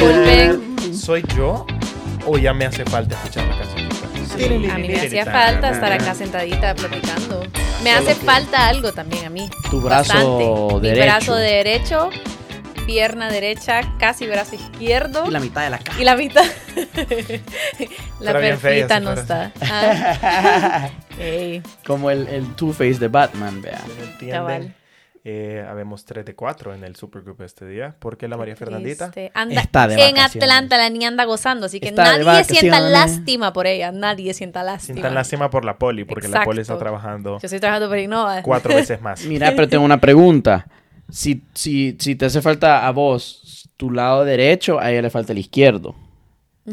Disculpen. ¿Soy yo o ya me hace falta escuchar la canción? A mí me hacía falta estar acá sentadita platicando. Me hace falta algo también a mí. Tu brazo Bastante. derecho. Mi brazo derecho, pierna derecha, casi brazo izquierdo. Y la mitad de la cara. Y la mitad. la perfita no está. Ah. Como el, el Two-Face de Batman, vea. Cabal. Eh, habemos 3 de 4 en el supergroup este día. porque la María Fernandita? Anda, Está de en. Atlanta la niña anda gozando, así que Está nadie sienta lástima por ella. Nadie sienta lástima. Sin tan lástima por la poli, porque la poli está trabajando Yo estoy trabajando por Innova. cuatro veces más. Mira, pero tengo una pregunta. Si, si, si te hace falta a vos tu lado derecho, a ella le falta el izquierdo.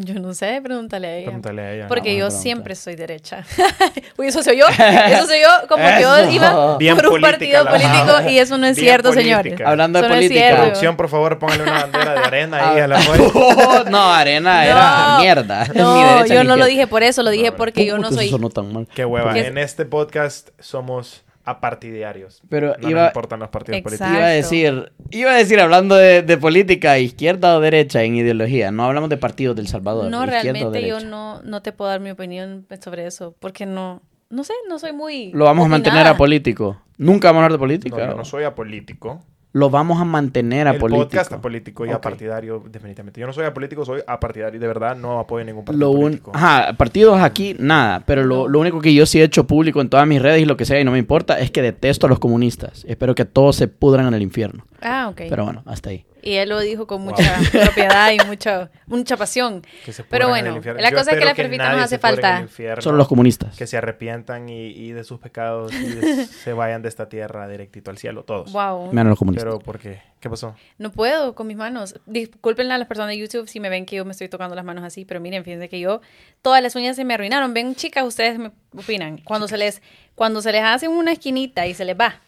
Yo no sé, pregúntale a ella. Pregúntale a ella. Porque No, yo pregunta. siempre soy derecha. Uy, eso soy yo. Eso soy yo. Como que yo iba Bien por un política partido político y eso no es Bien cierto, política. señores. Hablando de Eso no política. Producción, por favor, póngale una bandera de arena ahí a la no, arena era No. mierda. No, derecha yo no lo dije por eso, lo dije No, porque yo no Puta, eso soy. sonó tan mal. Qué hueva. En este podcast somos apartidarios. Pero no iba, nos importan los partidos Exacto. políticos. iba a decir, iba a decir hablando de, de política, izquierda o derecha en ideología. No hablamos de partidos del Salvador. No, realmente yo no, no te puedo dar mi opinión sobre eso. Porque no. No sé, no soy muy. Lo vamos a mantener apolítico. Nunca vamos a hablar de No, política. yo no soy apolítico. Lo vamos a mantener El apolítico. podcast apolítico y Ok. apartidario, definitivamente. Yo no soy apolítico, soy apartidario. De verdad, no apoyo ningún partido Lo un... político. Ajá, partidos aquí, nada. Pero lo, lo único que yo sí he hecho público en todas mis redes y lo que sea, y no me importa, es que detesto a los comunistas. Espero que todos se pudran en el infierno. Ah, ok. Pero bueno, hasta ahí. Y él lo dijo con mucha propiedad y mucha, mucha pasión. Que se Pero bueno, la Yo cosa es que la perfita nos hace falta. infierno, Solo los comunistas. Que se arrepientan y, y de sus pecados y de- se vayan de esta tierra directito al cielo, todos. Wow. Menos los comunistas. Pero, ¿por qué? ¿Qué pasó? No puedo con mis manos. Disculpen a las personas de YouTube si me ven que yo me estoy tocando las manos así, pero miren, fíjense que yo todas las uñas se me arruinaron. Ven, chicas, ustedes me opinan. Cuando se les cuando se les hace una esquinita y se les va,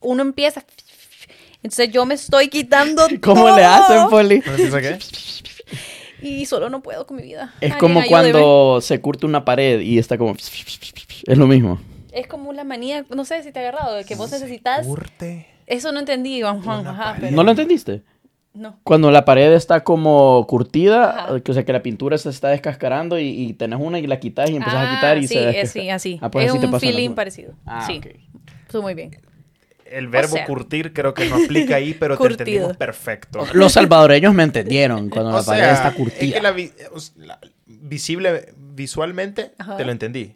uno empieza entonces yo me estoy quitando ¿Cómo le hacen, Poli? Y solo no puedo con mi vida. Es Alguien como cuando se curte una pared y está como... Es lo mismo. es como la manía, no sé si te ha agarrado, de que vos necesitas Curte. Eso no entendí, Juan Juan, Una ajá, pared. pero ¿No lo entendiste? no. Cuando la pared está como curtida, Ajá. o sea que la pintura se está descascarando y, y tenés una y la quitas y empezás a Ah, quitar y sí, se descasca- sí, así. Ah, pues es así te un pasa feeling parecido. Ah, sí, ok. estuvo muy bien. El verbo sea, curtir creo que no aplica ahí, pero te curtido. entendimos perfecto. Los salvadoreños me entendieron cuando O la pared sea, está es curtida. que la, vi- o la- visible, visualmente, Ajá. te lo entendí.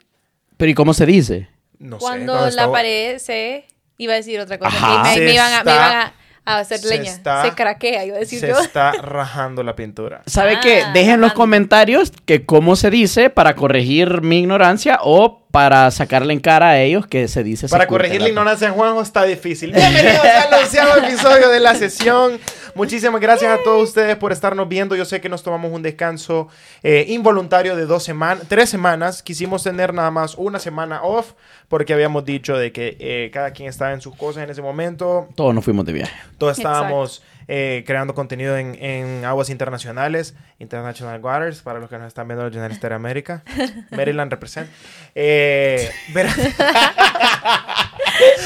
Pero ¿y cómo se dice? No sé. cuando cuando la estaba- pared se iba a decir otra cosa Ajá. y me, Se me iban, a, me iban a, a hacer se leña está- se craquea iba a decir se yo está rajando la pintura. ¿Sabe Ah, qué? Dejen en los comentarios que cómo se dice para corregir mi ignorancia o para sacarle en cara a ellos que se dice... se Para corregir la la- ignorancia de Juanjo está difícil. Bienvenidos al onceavo episodio de la sesión. Muchísimas gracias a todos ustedes por estarnos viendo. Yo sé que nos tomamos un descanso eh, involuntario de dos semanas, tres semanas. Quisimos tener nada más una semana off porque habíamos dicho de que eh, cada quien estaba en sus cosas en ese momento. Todos nos fuimos de viaje. Todos estábamos eh, creando contenido en, en aguas internacionales, International Waters, para los que nos están viendo los Journalistas de América. Maryland represent. Eh,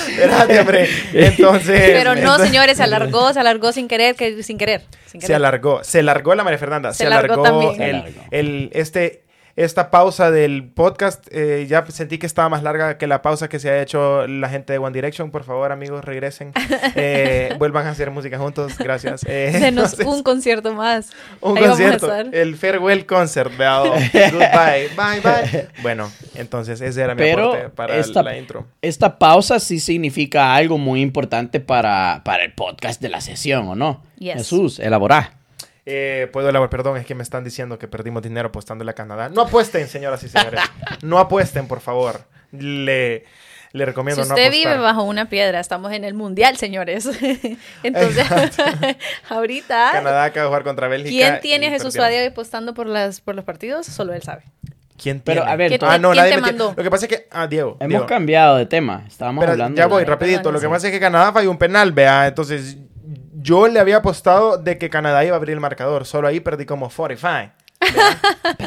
Espérate, hombre. Entonces. pero no entonces- señores se alargó se alargó sin querer que sin querer sin Se alargó. Se alargó la María Fernanda. Se, Se alargó alargó, también. el, Se alargó. el- este, esta pausa del podcast. eh, ya sentí que estaba más larga que la pausa que se ha hecho la gente de One Direction. Por favor, amigos, regresen. Eh, vuelvan a hacer música juntos. Gracias. Eh, Denos entonces, un concierto más un Ahí concierto. El farewell concert. Goodbye. Bye, bye. Bueno, entonces ese era mi Pero aporte para esta- la intro. Esta pausa sí significa algo muy importante para, para el podcast de la sesión, ¿o no? Yes. Jesús, elaborá. Eh, Puedo elaborar, perdón, es que me están diciendo que perdimos dinero apostándole a Canadá. No apuesten, señoras y señores. No apuesten, por favor. Le, le si recomiendo no usted apostar. vive bajo una piedra estamos en el mundial señores entonces ahorita Canadá acaba de jugar contra Bélgica. quién tiene y a Jesús. Suárez apostando por las por los partidos solo él sabe ¿Quién Pero, tiene? a ver, ¿Quién- ah, no, quién nadie te mandó? Lo que pasa es que. Ah, Diego. Hemos Diego. cambiado de tema. Estábamos Pero hablando ya voy, rapidito. Lo que pasa es que Canadá falló un penal, vea. Entonces, yo le había apostado de que Canadá iba a abrir el marcador. Solo ahí perdí como 45.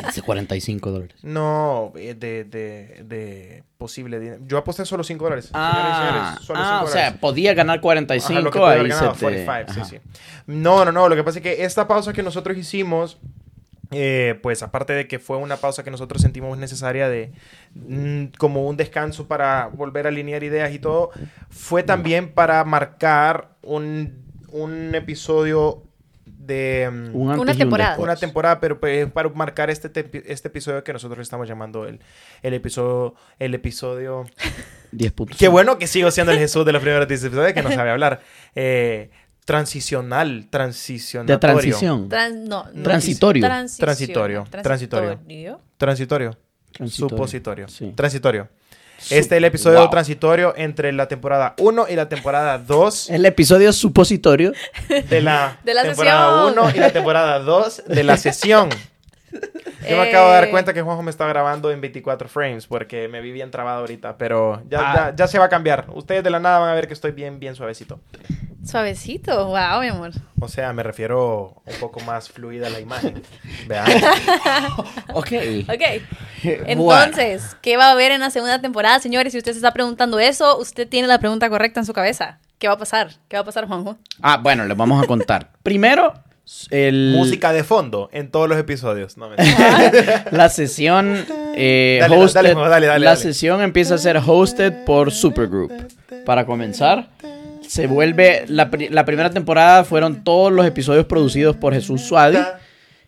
Dice 45 dólares. No, eh, de, de, de posible dinero. Yo aposté solo 5 dólares. Ah, señores, solo ah, 5 o sea, dólares. podía ganar 45 Ajá, ahí ganado, se te- 45, sí, ajá. sí. No, no, no. Lo que pasa es que esta pausa que nosotros hicimos, eh, pues aparte de que fue una pausa que nosotros sentimos necesaria de mm, como un descanso para volver a alinear ideas y todo, fue también para marcar un, un episodio de... mm, Una un temporada. una temporada, pero pues, para marcar este, te- este episodio que nosotros le estamos llamando el, el episodio... El episodio 10 puntos. Qué bueno que sigo siendo el Jesús de los primeros 10 episodios que no sabe hablar. Eh, transicional, transicionatorio. De transición. Trans- no, no. Transitorio. Transición. Transitorio, transitorio. Transitorio. Transitorio. Transitorio. Supositorio. Sí. Transitorio. Este es el episodio Wow. transitorio entre la temporada 1 y la temporada 2 El episodio supositorio. de la, De la temporada sesión. 1 y la temporada 2 de la sesión. Yo me acabo de dar cuenta que Juanjo me está grabando en 24 frames porque me vi bien trabado ahorita, pero ya, Ah. ya, ya se va a cambiar. Ustedes de la nada van a ver que estoy bien, bien suavecito. Suavecito. Wow, mi amor. O sea, me refiero un poco más fluida la imagen. Vean. Ok. Ok. Entonces, ¿qué va a haber en la segunda temporada, señores? Si usted se está preguntando eso, usted tiene la pregunta correcta en su cabeza. ¿Qué va a pasar? ¿Qué va a pasar, Juanjo? Ah, bueno, les vamos a contar. Primero, el, Música de fondo en todos los episodios. No, mentira. la sesión eh, Dale, hosted- dale, dale, dale, la dale. sesión empieza a ser hosted por Supergroup. Para comenzar, se vuelve la, la primera temporada fueron todos los episodios producidos por Jesús Suadi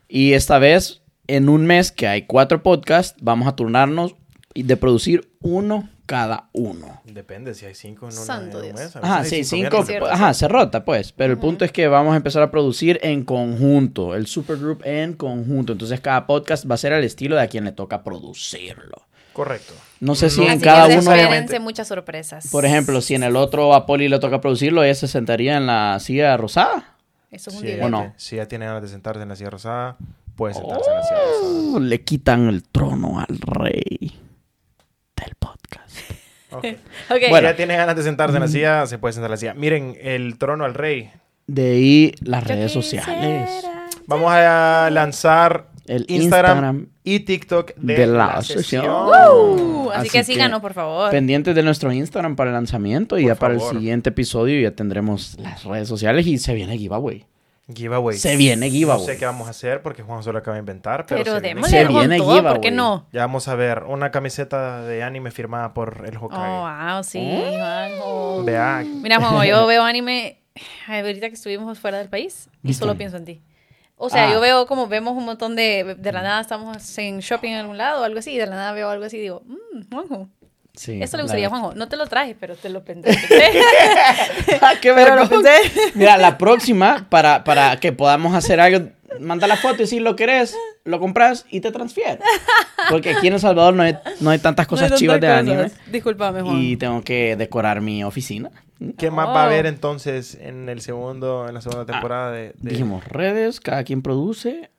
y esta vez en un mes que hay cuatro podcasts vamos a turnarnos de producir uno cada uno. Depende si hay cinco en, una, Santo en un mes. Ajá, hay sí, cinco. viernes. Cierto. Ajá, se rota, pues. Pero el punto es que vamos a empezar a producir en conjunto. El supergroup en conjunto. Entonces, cada podcast va a ser al estilo de a quien le toca producirlo. Correcto. No sé si No, en Así cada que uno. espérense muchas sorpresas. Por ejemplo, si en el otro a Poli le toca producirlo, ella se sentaría en la silla rosada. Eso es un Si si ella tiene ganas de sentarse en la silla rosada, puede sentarse en la silla rosada. Oh, le quitan el trono al rey del podcast. Bueno. ella tiene ganas de sentarse en la silla, se puede sentar en la silla. Miren, el trono al rey. De ahí las Yo redes sociales. Vamos a lanzar El Instagram, Instagram y TikTok de, de la, la sesión. Uh, así, Así que síganos, por favor. Pendientes de nuestro Instagram para el lanzamiento y Por ya para el siguiente episodio ya tendremos las redes sociales y se viene giveaway. Giveaway. Se viene giveaway. No sé qué vamos a hacer porque Juan solo acaba de inventar, pero, Pero se viene démosle Se viene todo, ¿por giveaway. qué no? Ya vamos a ver una camiseta de anime firmada por el Oh, Hokage. wow, sí, Juanjo. Vea, Mira, Juanjo, yo veo anime ahorita que estuvimos fuera del país y solo pienso en ti. O sea, Ah. yo veo como vemos un montón de... De la nada estamos en shopping en algún lado o algo así y de la nada veo algo así y digo, mmm, Juanjo. Sí, Esto le gustaría a. Juanjo. No te lo traje, pero te lo pensé. Ah, qué pero lo vergüenza. pensé. Mira, la próxima, para, para que podamos hacer algo, manda la foto y si lo querés, lo compras y te transfieres. Porque aquí en El Salvador no hay, no hay tantas cosas No hay chivas de tantas anime. cosas. Discúlpame, Juan. Y tengo que decorar mi oficina. ¿qué más va a Oh. haber entonces en el segundo, en la segunda temporada de, de- Dijimos redes, cada quien produce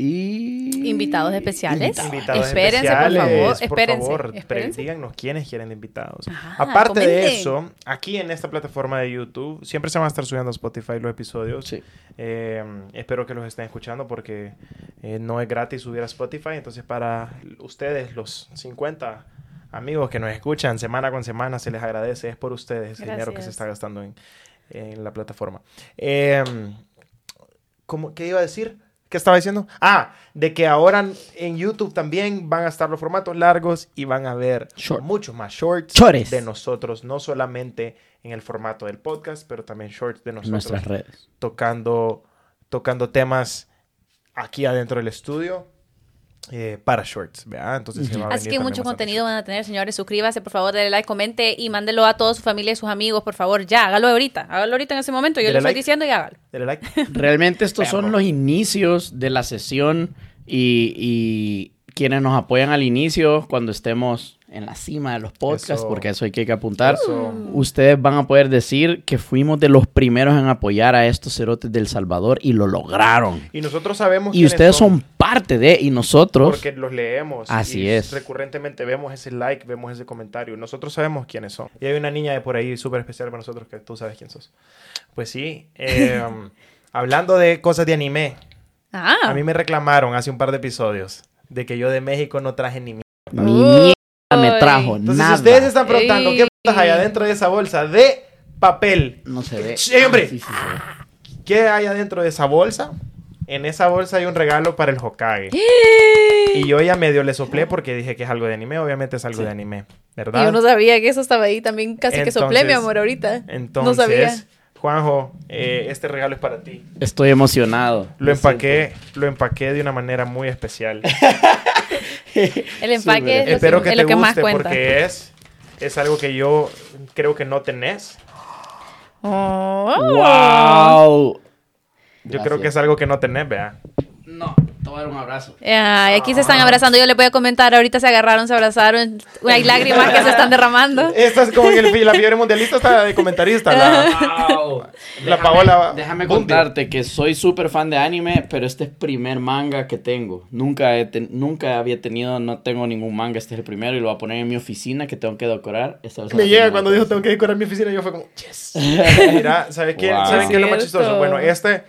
y... Invitados especiales. invitados Espérense, por especiales? favor, Por favor, espérense. pre- díganos quiénes quieren de invitados. Ajá, Aparte de eso, aquí en esta plataforma de YouTube, siempre se van a estar subiendo a Spotify los episodios. Sí. Eh, espero que los estén escuchando porque eh, no es gratis subir a Spotify. Entonces, para ustedes, los 50 amigos que nos escuchan semana con semana, se les agradece. Es por ustedes el dinero que se está gastando en, en la plataforma. Eh, ¿cómo, ¿Qué iba a decir? ¿Qué estaba diciendo? Ah, de que ahora en YouTube también van a estar los formatos largos y van a ver Short. muchos más shorts Chores. de nosotros, no solamente en el formato del podcast, pero también shorts de nosotros nuestras redes. tocando, tocando temas aquí adentro del estudio eh, para shorts, ¿verdad? Entonces se va a Así que mucho contenido van a tener, señores. Suscríbase, por favor, dale like, comente y mándelo a toda su familia y sus amigos, por favor. Ya, hágalo ahorita. Hágalo ahorita en ese momento. Yo Dele le estoy like. diciendo y hágalo. Dele like. Realmente estos Perro. son los inicios de la sesión y, y quienes nos apoyan al inicio cuando estemos en la cima de los podcasts, Eso. porque eso hay que apuntar. Eso. Ustedes van a poder decir que fuimos de los primeros en apoyar a estos cerotes del Salvador y lo lograron. Y nosotros sabemos Y ustedes son parte de, y nosotros... porque los leemos. Así y es. Recurrentemente vemos ese like, vemos ese comentario. Nosotros sabemos quiénes son. Y hay una niña de por ahí súper especial para nosotros que tú sabes quién sos. Pues sí. eh, hablando de cosas de anime. Ah. A mí me reclamaron hace un par de episodios de que yo de México no traje ni mierda. Ni mierda me trajo, Entonces, nada. si ustedes se están preguntando Ey. qué putas hay adentro de esa bolsa de papel, No se ve. Sí. Ah, sí, sí se ve. ¿qué hay adentro de esa bolsa? En esa bolsa hay un regalo para el Hokage. Y yo ya medio le soplé porque dije que es algo de anime. Obviamente es algo Sí. de anime, Y ¿verdad? yo no sabía que eso estaba ahí también casi que soplé, mi amor, ahorita. Entonces, no sabía. Juanjo, eh, este regalo es para ti. Estoy emocionado. Lo empaqué, lo empaqué de una manera muy especial. El empaque es lo, Espero que es te lo que más guste cuenta. porque es, es algo que yo creo que no tenés. Oh. ¡Wow! Yo creo que es algo que no tenés, vea. No, a dar un abrazo. Ay, aquí se están abrazando. Yo les voy a comentar. Ahorita se agarraron, se abrazaron. Hay lágrimas que se están derramando. Esta es como en el, la fiebre mundialista está de comentarista. La, Wow. La Paola Déjame Bundy. contarte que soy súper fan de anime, pero este es primer manga que tengo. Nunca, he ten- nunca había tenido, no tengo ningún manga. Este es el primero y lo voy a poner en mi oficina que tengo que decorar. Esta me llega cuando dijo tengo que decorar mi oficina y yo fue como, yes. Mira, ¿sabes qué? Wow. ¿Saben qué es lo más chistoso? Bueno, este,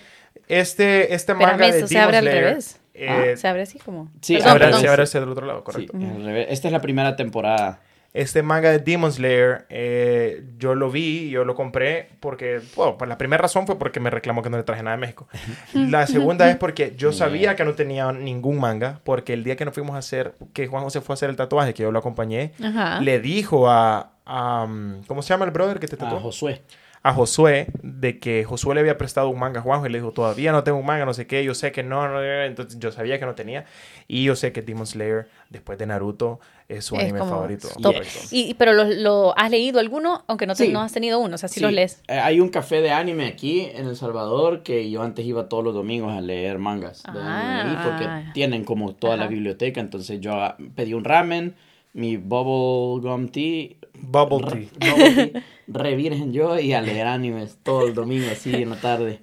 este, este Espérame, manga de abre al Demon Slayer, revés. Eh, Ah, se abre así como. Sí, se Perdón, abre, perdón. se abre hacia el otro lado, Sí, correcto. al revés. Esta es la primera temporada. Este manga de Demon Slayer, eh, yo lo vi, yo lo compré porque, bueno, pues la primera razón fue porque me reclamó que no le traje nada de México. La segunda es porque yo sabía que no tenía ningún manga, porque el día que nos fuimos a hacer, que Juan José fue a hacer el tatuaje, que yo lo acompañé, Ajá. le dijo a, a, um, ¿cómo se llama el brother que te A tatuó? Josué. A Josué de que Josué le había prestado un manga a Juanjo y le dijo, todavía no tengo un manga, no sé qué, yo sé que no, no, no", entonces yo sabía que no tenía y yo sé que Demon Slayer, después de Naruto, es su Es anime favorito. top. Correcto. Y, y- pero lo, lo- has leído alguno, aunque no, te- Sí. no has tenido uno, o sea, si Sí, los lees. eh, hay un café de anime aquí en El Salvador que yo antes iba todos los domingos a leer mangas de anime Ah. porque tienen como toda la Ajá. biblioteca. Entonces yo ah, pedí un ramen, mi bubble gum tea, Bubble re, tea. bubble tea, re virgen yo y a leer animes todo el domingo así en la tarde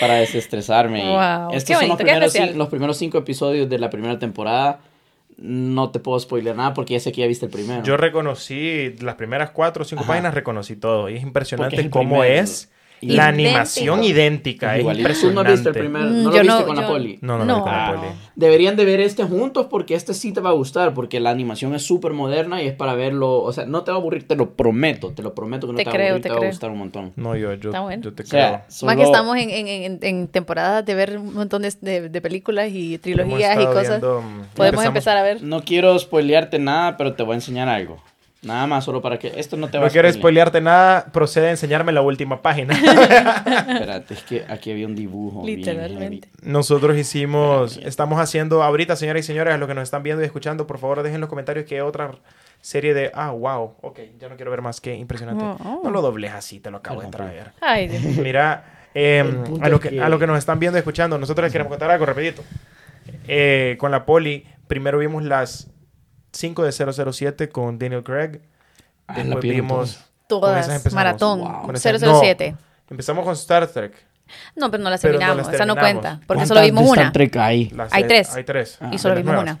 para desestresarme. Wow, estos qué son los bonito, qué primeros, especial. cin- los primeros cinco episodios de la primera temporada. No te puedo spoiler nada porque ya sé que ya viste el primero. Yo reconocí las primeras cuatro o cinco Ajá. páginas, reconocí todo y es impresionante es cómo primero. es la Idéntico. animación idéntica, es impresionante. no viste el primero, Mm, no yo lo viste no, con la yo- poli. No, no, lo vi con la No. poli. Deberían de ver este juntos porque este sí te va a gustar, porque la animación es súper moderna y es para verlo, o sea, no te va a aburrir, te lo prometo, te lo prometo que no Te te, creo, va a aburrir, te te, va a creo. gustar un montón. No, yo, yo, Está bueno. yo te O sea, creo. solo- Más que estamos en, en, en, en temporadas de ver un montón de, de- de películas y trilogías y cosas. viendo, mm, Podemos empezamos- empezar a ver. No quiero spoilearte nada, pero te voy a enseñar algo. Nada más, solo para que esto no te va No a quiero spoilear. spoilearte nada, procede a enseñarme la última página. Espérate, es que aquí había un dibujo. bien Literalmente. Nosotros hicimos, estamos haciendo ahorita, señoras y señores, a los que nos están viendo y escuchando, por favor dejen en los comentarios qué otra serie de, ah, wow, ok, ya no quiero ver más, qué impresionante. Oh. No lo dobles así, te lo acabo de traer. Ay, Dios. Mira, eh, punto a, lo que, que- a lo que nos están viendo y escuchando, nosotros les queremos contar algo rapidito. Eh, con la poli, primero vimos las 5 de 007 con Daniel Craig. Ah, la Después vieron vimos... Todas, maratón, Wow. Con esas- 007. Empezamos con Star Trek. No, pero no las no terminamos, esa no cuenta, porque ¿Cuántas solo vimos de Star una. Trek hay? Las Hay de- tres. Hay tres. Ah. Y solo vimos nuevas. una.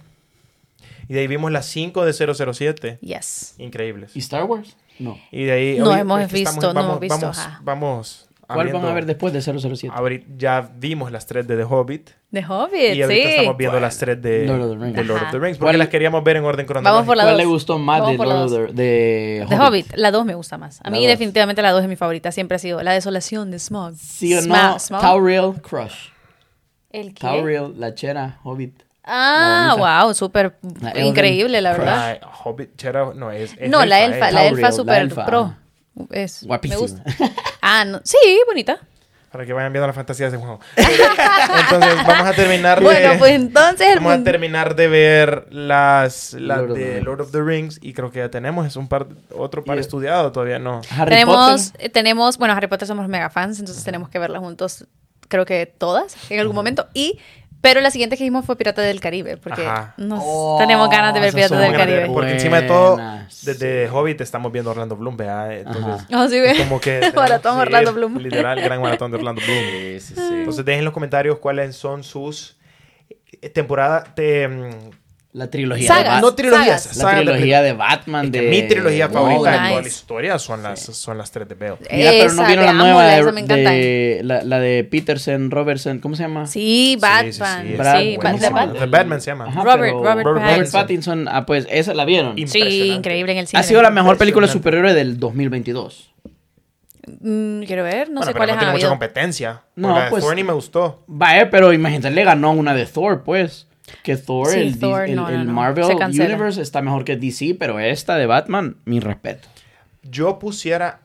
Y de ahí vimos las 5 de 007. Yes. Increíbles. ¿Y Star Wars? No. Y de ahí... No oye, hemos visto, no vamos, hemos visto, vamos ¿Cuál van a ver después de 007? abri- ya vimos las tres de The Hobbit. The Hobbit, y ahorita sí. estamos viendo las tres de Lord of the Rings. Lord of the. Rings. Porque ¿Cuál- las queríamos ver en orden cronológico. Vamos por la ¿Cuál dos. le gustó más Vamos de Lord dos. of the, de The Hobbit, la 2 me gusta más. A mí dos. definitivamente la 2 es mi favorita, siempre ha sido La desolación de Smog. ¿Sí o no? Tauriel Crush. ¿El qué? Tauriel, la chera, Hobbit. Ah, wow, súper increíble, la verdad. Hobbit, chera, no, es, es No, la elfa, la elfa elfa. pro. Es, Guapísima. Me gusta. Ah, no, sí, bonita. Para que vayan viendo las fantasías de juego. Entonces, vamos a terminar de... Bueno, pues entonces Vamos a terminar de ver las, las Lord de. Lord of the Rings y creo que ya tenemos es un par otro par Y- estudiado todavía no Harry tenemos, Potter. eh, tenemos, bueno, Harry Potter somos mega fans, entonces tenemos que verla juntos, creo que todas, en algún momento. Y, pero la siguiente que vimos fue Pirata del Caribe, porque Ajá. nos Oh, tenemos ganas de ver Pirata del Caribe. porque encima de todo desde Hobbit estamos viendo Orlando Bloom ¿verdad? entonces. Oh, sí, es como que Maratón sí, Orlando Bloom. literal gran maratón de Orlando Bloom Sí, sí, sí. entonces dejen en los comentarios cuáles son sus eh, temporada te, mm, La trilogía Sagas. de Batman. No trilogías, sagas. La sagas de trilogía de Batman. Es de mi trilogía favorita de Nice. toda la historia son las, son las tres de Bale. Mira, pero no Esa, vieron la nueva de, me encanta. de- la, la de Peterson, Robertson, ¿cómo se llama? Sí, Batman. sí, Sí, es Brad- sí, ¿cómo Bat- se de llama? Bat- The Batman se llama. Ajá, Robert- pero- Robert Pattinson. Pattinson, ah, pues esa la vieron. Sí, increíble en el cine. Ha sido la mejor película Impresionante. superhéroe del 2022. Mm, quiero ver, no Bueno, sé pero cuáles no tiene mucha competencia. No, la de pues- Thor ni me gustó. Vaya, pero imagínate, le ganó una de Thor, pues. Que Thor, Sí, el, Thor, el- no, el no, no. Marvel. Universe está mejor que DC, pero esta de Batman, mi respeto. Yo pusiera,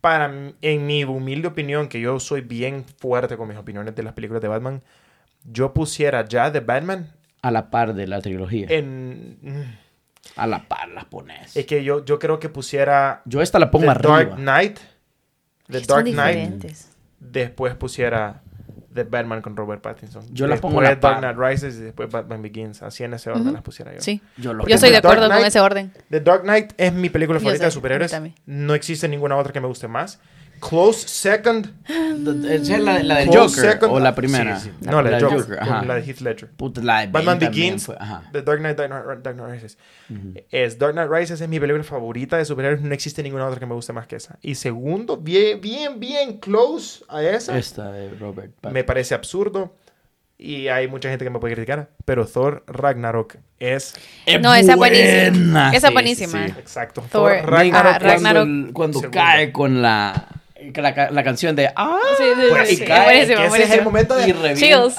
para en mi humilde opinión, que yo soy bien fuerte con mis opiniones de las películas de Batman, yo pusiera ya de Batman A la par de la trilogía. en... A la par las pones. Es que yo, yo creo que pusiera Yo esta la pongo The arriba. Dark Knight. The Son Dark Knight. diferentes. Después pusiera The Batman con Robert Pattinson. Yo las después pongo la Dark. Knight Rises y después Batman Begins. Así en ese orden las pusiera yo. Sí. Yo lo Yo estoy de acuerdo con ese orden. The Dark Knight es mi película favorita sé, de superhéroes. No existe ninguna otra que me guste más. Close Second. ¿Esa es la, la del Joker Second- o la primera? Sí, sí. No, la de del Joker. ajá. la de Heath Ledger. Puta, la de Bane Batman Begins, fue- ajá. The Dark Knight, Dark Knight, Dark Knight Rises. Es Dark Knight Rises es mi película favorita de superhéroes. No existe ninguna otra que me guste más que esa. Y segundo, bien, bien, bien close a esa. Esta de Robert Pattinson. Me parece absurdo. Y hay mucha gente que me puede criticar. Pero Thor Ragnarok es. Es No, esa es buenísima. buena. Esa es Sí, buenísima. sí. Exacto. Thor, Thor, Ragnarok. ah, Ragnarok. Cuando, cae con la, la, la canción de Ah, Sí, sí, Pues, sí, sí, sí. cae, buenísimo, ese es el momento de. y. Chills.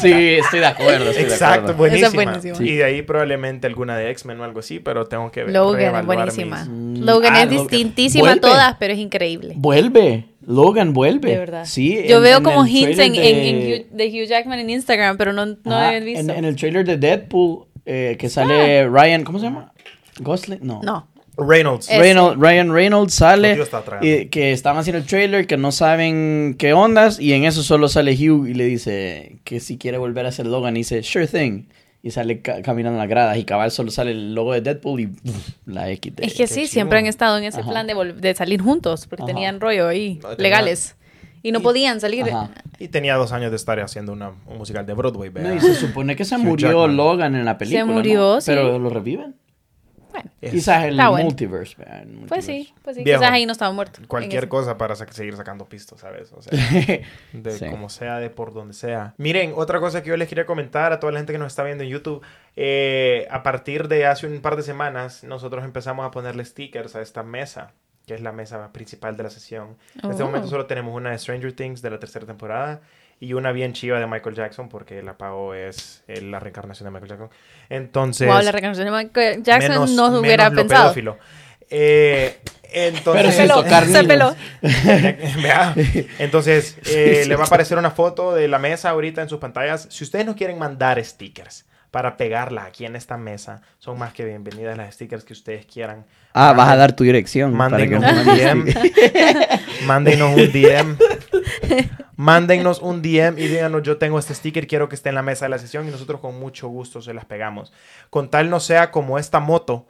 Sí, estoy de acuerdo. estoy de Exacto, acuerdo. buenísima. Es. Y de ahí probablemente alguna de X-Men o algo así, pero tengo que ver. Logan buenísima. mis- Mm, Logan ah, es Logan. distintísima Vuelve. todas, pero es increíble. Vuelve. Logan vuelve. De verdad. Sí. Yo en- veo en como hints en, trailer en- en de- Hugh, de Hugh Jackman en Instagram, pero no, no Ajá, he visto. En, en el trailer de Deadpool, eh, que sale Ryan, ¿cómo se llama? Gosling, no. No. Reynolds. Reynolds, Ryan Reynolds sale y que estaban haciendo el trailer, que no saben qué ondas, y en eso solo sale Hugh y le dice que si quiere volver a ser Logan, y dice, sure thing, y sale ca- caminando en las gradas, y cabal solo sale el logo de Deadpool y la X de... Es que sí, chivo. siempre han estado en ese Ajá. plan de, de salir juntos, porque Ajá. tenían rollo ahí, No, legales. Y no Y- podían salir. Ajá. Y tenía dos años de estar haciendo una, un musical de Broadway. No, y se supone que se murió Jackman. Logan en la película, ¿no? murió, sí. Pero lo reviven. Bueno, Es Quizás el bueno. multiverse. vea, el pues multiverse. sí, pues sí. Viejo. Quizás ahí no estaba muerto. Cualquier cosa para sa- seguir sacando pistos, ¿sabes? O sea, de Sí. como sea, de por donde sea. Miren, otra cosa que yo les quería comentar a toda la gente que nos está viendo en YouTube. eh, a partir de hace un par de semanas, nosotros empezamos a ponerle stickers a esta mesa, que es la mesa principal de la sesión. En este Oh. momento solo tenemos una de Stranger Things de la tercera temporada y una bien chiva de Michael Jackson, porque el apago es eh, la reencarnación de Michael Jackson. Entonces, Wow, la reencarnación de Michael Jackson menos- no menos hubiera lo pensado. pedófilo. Eh, entonces, Pero tocar se peló. Vea. Entonces, eh, le va a aparecer una foto de la mesa ahorita en sus pantallas. Si ustedes nos quieren mandar stickers para pegarla aquí en esta mesa, son más que bienvenidas las stickers que ustedes quieran. Ah, vas a dar tu dirección. para que Mándenos un DM. Mándenos un DM. Mándennos un DM y díganos, yo tengo este sticker, quiero que esté en la mesa de la sesión y nosotros con mucho gusto se las pegamos. Con tal no sea como esta moto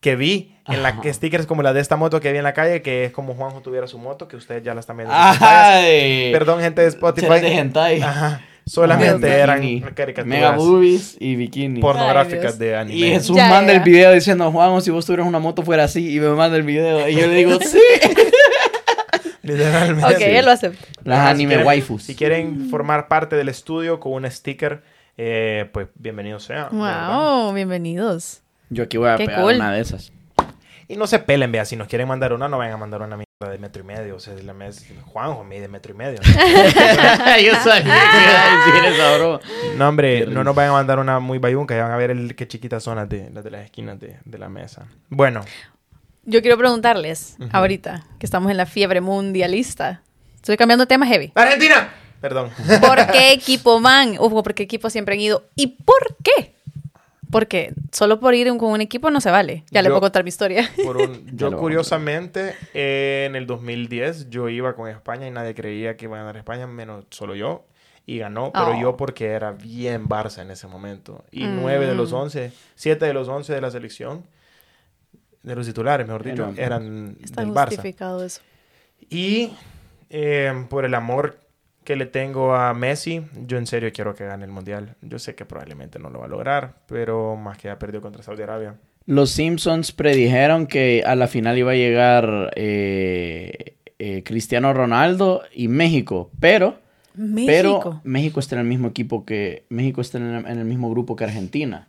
que vi, en la que stickers como la de esta moto que vi en la calle, que es como Juanjo tuviera su moto, que ustedes ya la están viendo. Perdón, gente de Spotify. Ajá. Solamente Bikini. eran Mega caricaturas boobies y bikini. pornográficas Ay, de anime. Y Jesús Ya, manda ya. el video diciendo, Juan, si vos tuvieras una moto fuera así, y me manda el video. Y yo le digo, sí. Literalmente. Ok, él lo acepta. Las anime quieren- waifus. Si quieren formar parte del estudio con un sticker, eh, pues bienvenido sea. de verdad. Wow, bienvenidos. Yo aquí voy a Qué pegar cool. una de esas. Y no se pelen, vea, si nos quieren mandar una, no vayan a mandar una mierda de metro y medio. O sea, la mes, Juanjo mide metro y medio. yo sabía que iba a decir esa broma. No, hombre, no nos vayan a mandar una muy bayunca, ya van a ver el, qué chiquitas son las de las, de las esquinas de, de la mesa. Bueno, Yo quiero preguntarles, ahorita, que estamos en la fiebre mundialista. Estoy cambiando de tema heavy. ¡Argentina! Perdón. ¿Por qué equipo van? O por qué equipos siempre han ido. ¿Y por qué? Porque solo por ir con un equipo no se vale. Ya le Yo- puedo contar mi historia. Por un- Ya yo curiosamente, eh, en el 2010, yo iba con España y nadie creía que iba a ganar España, menos solo yo. Y ganó, pero Oh. yo porque era bien Barça en ese momento. Y Mm. nueve de los once, siete de los once de la selección, de los titulares, mejor dicho, Eran- eran Está del Barça. justificado eso. Y eh, por el amor que le tengo a Messi. Yo en serio quiero que gane el mundial. Yo sé que probablemente no lo va a lograr, pero más que ha perdido contra Saudi Arabia. Los Simpsons predijeron que a la final iba a llegar eh, eh, Cristiano Ronaldo y México, pero, México. pero México está en el mismo equipo que México está en el, en el mismo grupo que Argentina.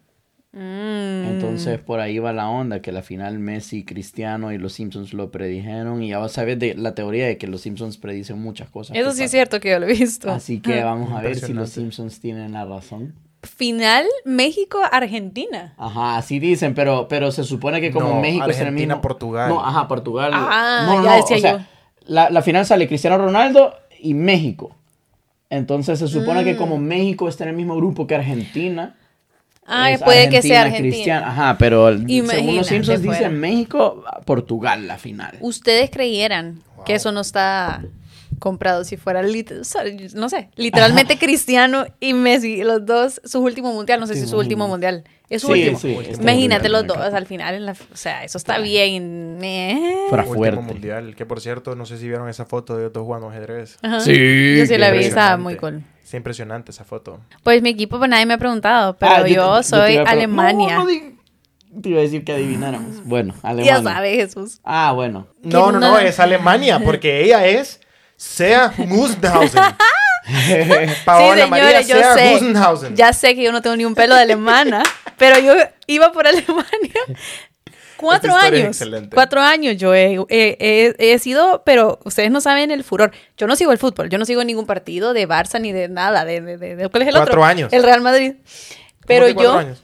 Mm. Entonces por ahí va la onda que la final Messi, Cristiano y los Simpsons lo predijeron y ya vas a ver de la teoría de que los Simpsons predicen muchas cosas. Eso sí es cierto que yo lo he visto. Así que vamos a ver si los. Simpsons tienen la razón. Final México-Argentina. Ajá, así dicen, pero, pero se supone que como No, México es en el Argentina, mismo... Portugal. No, ajá, Portugal. Ah, no, no, ya no, decía o sea, yo. La, la final sale Cristiano Ronaldo y México. Entonces se supone que Mm. como México está en el mismo grupo que Argentina. Ay, es puede que sea Argentina. Cristiano. Ajá, pero el- según Imagínate los Simpsons dicen México, Portugal la final. Ustedes creyeran que Wow. eso no está comprado si fuera, lit- no sé, literalmente Cristiano y Messi, los dos, su último mundial, no sé si es su último mundial, es su Sí, último. sí, Imagínate los dos al final, en la, o sea, eso está bien. eh. Fuera Último fuerte. mundial. Que por cierto, no sé si vieron esa foto de los dos jugando ajedrez. Ajá. Sí, Yo sí la vi, estaba muy cool. Es impresionante esa foto. Pues mi equipo, pues nadie me ha preguntado, pero Ah, yo, te- soy pre- Alemania. No, no Te iba a decir que adivináramos. Bueno, Alemania. ya sabes, Jesús. Ah, bueno. No, no, no, no? es Alemania, porque ella es Sea Gusenhausen. Paola sí, María señores, yo Sea sé. Gusenhausen. Ya sé que yo no tengo ni un pelo de alemana, pero yo iba por Alemania. Cuatro años. excelente. Cuatro años yo he, he- he- he sido, pero ustedes no saben el furor. Yo no sigo el fútbol, yo no sigo ningún partido de Barça ni de nada. De, de- de- de- ¿Cuál es el Cuatro otro? años. El Real Madrid. ¿Cómo Pero cuatro yo, años?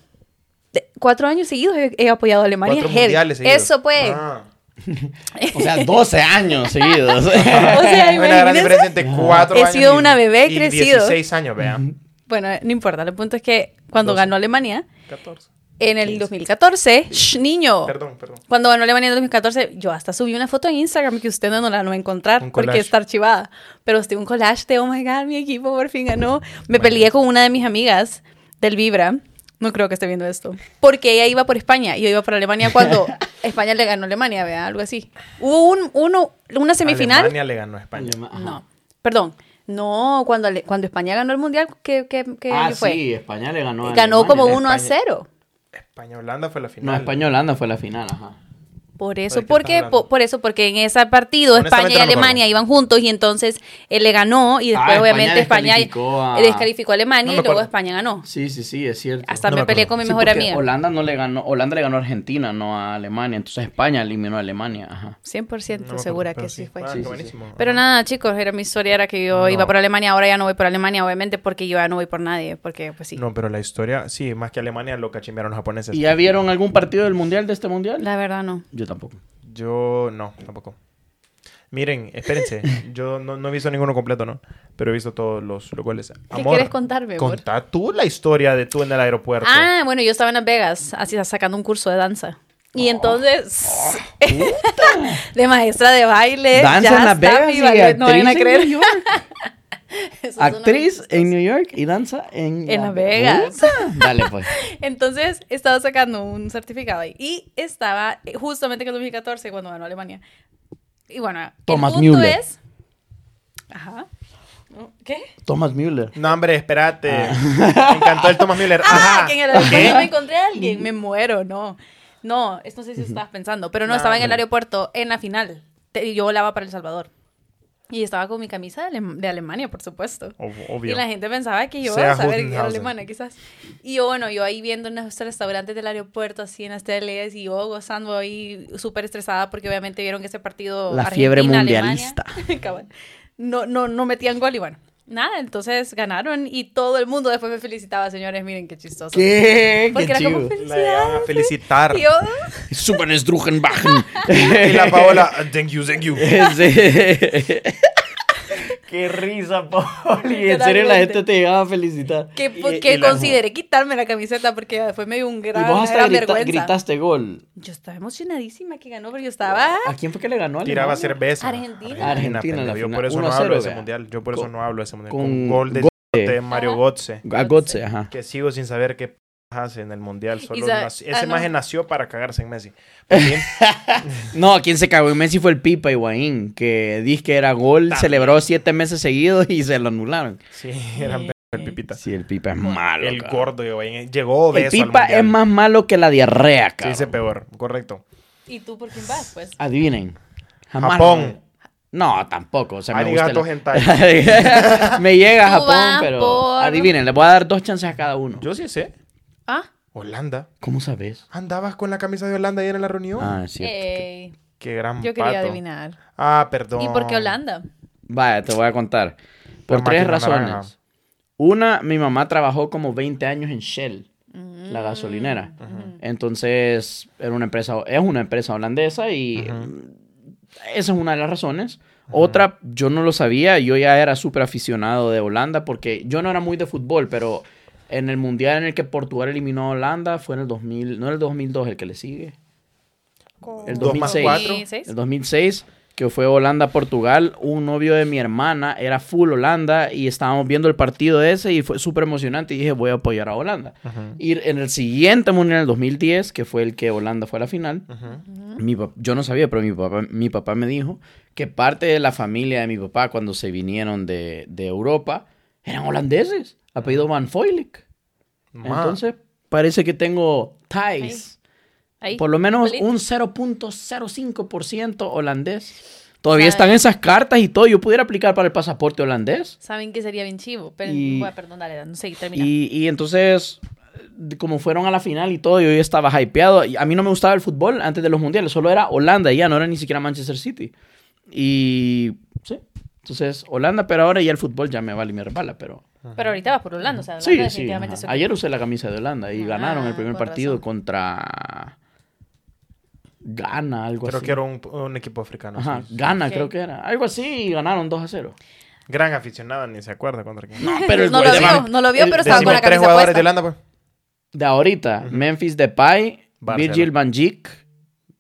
cuatro años seguidos he, he apoyado a Alemania. Cuatro mundiales seguidos. Eso pues. Ah. O sea, 12 años seguidos. O sea, Hay una gran diferencia entre cuatro He años sido una bebé, he y crecido. 16 años, vean. Bueno, no importa. El punto es que cuando Doce. ganó Alemania, 14. En el 2014, shh, niño. Perdón, perdón. Cuando ganó Alemania en el 2014, yo hasta subí una foto en Instagram que usted no la no va a encontrar porque está archivada. Pero este un collage de, oh my god, mi equipo por fin ganó. Me peleé con una de mis amigas del Vibra. No creo que esté viendo esto. Porque ella iba por España y yo iba por Alemania cuando España le ganó a Alemania, vea, algo así. Hubo un, uno, una semifinal. Alemania le ganó a España. Ajá. No, perdón. No, cuando, cuando España ganó el mundial, ¿qué, qué, qué Ah, fue? sí, España le ganó. a Ganó Alemania. como 1 a España. 0. España-Holanda fue la final. No, España-Holanda fue la final, ajá. Por ¿De eso, qué ¿por eso, porque en ese partido España y Alemania iban juntos y entonces él le ganó y después Ah, obviamente España España descalificó a- descalificó a Alemania No y luego. España ganó. Sí, sí, sí, es cierto. Hasta No me, me peleé con mi Sí, mejor porque amiga. Holanda no le ganó, Holanda le ganó a Argentina, no a Alemania. Entonces España eliminó a Alemania, ajá. 100% No me acuerdo, segura que sí, fue. Ah, Sí. Pero nada, chicos, era mi historia era que yo No. iba por Alemania, ahora ya no voy por Alemania, obviamente, porque yo ya no voy por nadie, porque pues sí. No, pero la historia, sí, más que Alemania lo cachimbearon los japoneses. ¿Y ya vieron algún partido del mundial de este mundial? La verdad no. Yo tampoco. Yo no, tampoco. Miren, espérense. Yo no, no he visto ninguno completo, ¿no? Pero he visto todos los, los goles. ¿Qué quieres contarme, amor? Contá tú la historia de tú en el aeropuerto. Ah, bueno, yo estaba en Las Vegas, así sacando un curso de danza. Oh. Y entonces, de maestra de baile. Danza ya en Las Vegas y no vayan a creer. Actriz en New York y danza en... En Las Vegas. Dale, pues. Entonces estaba sacando un certificado ahí. Y estaba eh, justamente en el 2014 cuando ganó Alemania. Y bueno, Thomas el punto Müller. es. Ajá. ¿Qué? Thomas Müller. No, hombre, espérate. Me encantó el Thomas Müller. Ah, Ajá. que en el aeropuerto ¿Qué? me encontré a alguien. Me muero, no. No, esto no sé si estabas pensando, pero no, No, estaba en el aeropuerto en la final. Te- Yo volaba para El Salvador. Y estaba con mi camisa de, Alem- de Alemania, por supuesto. Ob- Obvio. Y la gente pensaba que yo iba a saber que era alemana, quizás. Y yo, bueno, yo ahí viendo en los restaurantes del aeropuerto, así en las teles, y yo gozando ahí súper estresada porque obviamente vieron que ese partido. La fiebre Argentina-Alemania, mundialista. no, no, no metían gol y bueno. Nada, entonces ganaron y todo el mundo después me felicitaba, señores, miren qué chistoso. ¿Qué? Porque Qué era como a felicitar. Y yo, Super Strugenbachen. Y la Paola, thank you, thank you. Sí. Qué risa, Pauli. En serio, la gente te llegaba a felicitar. que, Y- que y la- consideré quitarme la camiseta porque después me dio un Y gran, vos hasta gran grita- vergüenza. gritaste gol. Yo estaba emocionadísima que ganó, pero yo estaba... ¿A quién fue que le ganó? a Tiraba cerveza. Argentina. Argentina, la Yo por eso 1 no hablo 0, de ese mundial. Yo por eso Con- no hablo de ese mundial. con Con gol de Mario Ajá. Götze. A Götze, ajá. Que sigo sin saber qué hace en el mundial. Solo sa- nació- ah, no. nació para cagarse en Messi. No, quien se cagó en Messi fue el Pipa Higuaín, que dice que era gol, También. celebró siete meses seguidos y se lo anularon. sí, era el pipita. Sí, el Pipa es malo. El cabrón. gordo llegó, ahí, llegó El obeso al Pipa es más malo que la diarrea, Sí, cabrón. dice peor, correcto. ¿Y tú por quién vas, pues? Adivinen. Jamás Japón. No, tampoco. O sea, me gusta el- me llega a Japón, pero por- adivinen, les voy a dar dos chances a cada uno. Yo sí sé. Ah, Holanda. ¿Cómo sabes? ¿Andabas con la camisa de Holanda ayer en la reunión? Ah, cierto. ey, Qué gran yo quería pato. adivinar. Ah, perdón. ¿Y por qué Holanda? Vaya, te voy a contar. Por tres razones. naranja. Una, mi mamá trabajó como 20 años en Shell, la gasolinera. Entonces, era una empresa, es una empresa holandesa y esa es una de las razones. Otra, yo no lo sabía, yo ya era súper aficionado de Holanda porque yo no era muy de fútbol, pero en el mundial en el que Portugal eliminó a Holanda fue en el 2000, no era el 2002 el que le sigue. El Dos más 2006. cuatro. 2006. El 2006, que fue Holanda-Portugal, un novio de mi hermana era full Holanda y estábamos viendo el partido ese y fue súper emocionante y dije voy a apoyar a Holanda. Y en el siguiente mundial, el 2010, que fue el que Holanda fue a la final, mi yo no sabía, pero mi papá, mi papá me dijo que parte de la familia de mi papá cuando se vinieron de, de Europa eran holandeses, apellido Van Foylik. Ma. Entonces, parece que tengo ties. Ahí. Por lo menos Bolito. un 0.05% holandés. Todavía ¿Sabe? están esas cartas y todo. Yo pudiera aplicar para el pasaporte holandés. Saben que sería bien chivo. Pero, Y- bueno, perdón, dale, no sé, termina. Y, y entonces, como fueron a la final y todo, yo ya estaba hypeado. Y A mí no me gustaba el fútbol antes de los mundiales. Solo era Holanda y ya, no era ni siquiera Manchester City. Y sí. Entonces, Holanda, pero ahora ya el fútbol ya me vale y me resbala, pero... Pero ahorita vas por Holanda, o sea, Holanda sí. definitivamente Ayer usé la camisa de Holanda y Ah, ganaron el primer partido razón. contra... Gana, algo Creo así. que era un, un equipo africano. Ajá, sí. Ok. creo que era. Algo así y ganaron 2 a 0. Gran aficionado, ni se acuerda contra quién. No, pero el No lo vio, no lo vio, el- pero estaba con la tres camisa jugadores puesta. de Holanda, pues. de ahorita, Memphis Depay, Barcelona. Virgil van Dijk,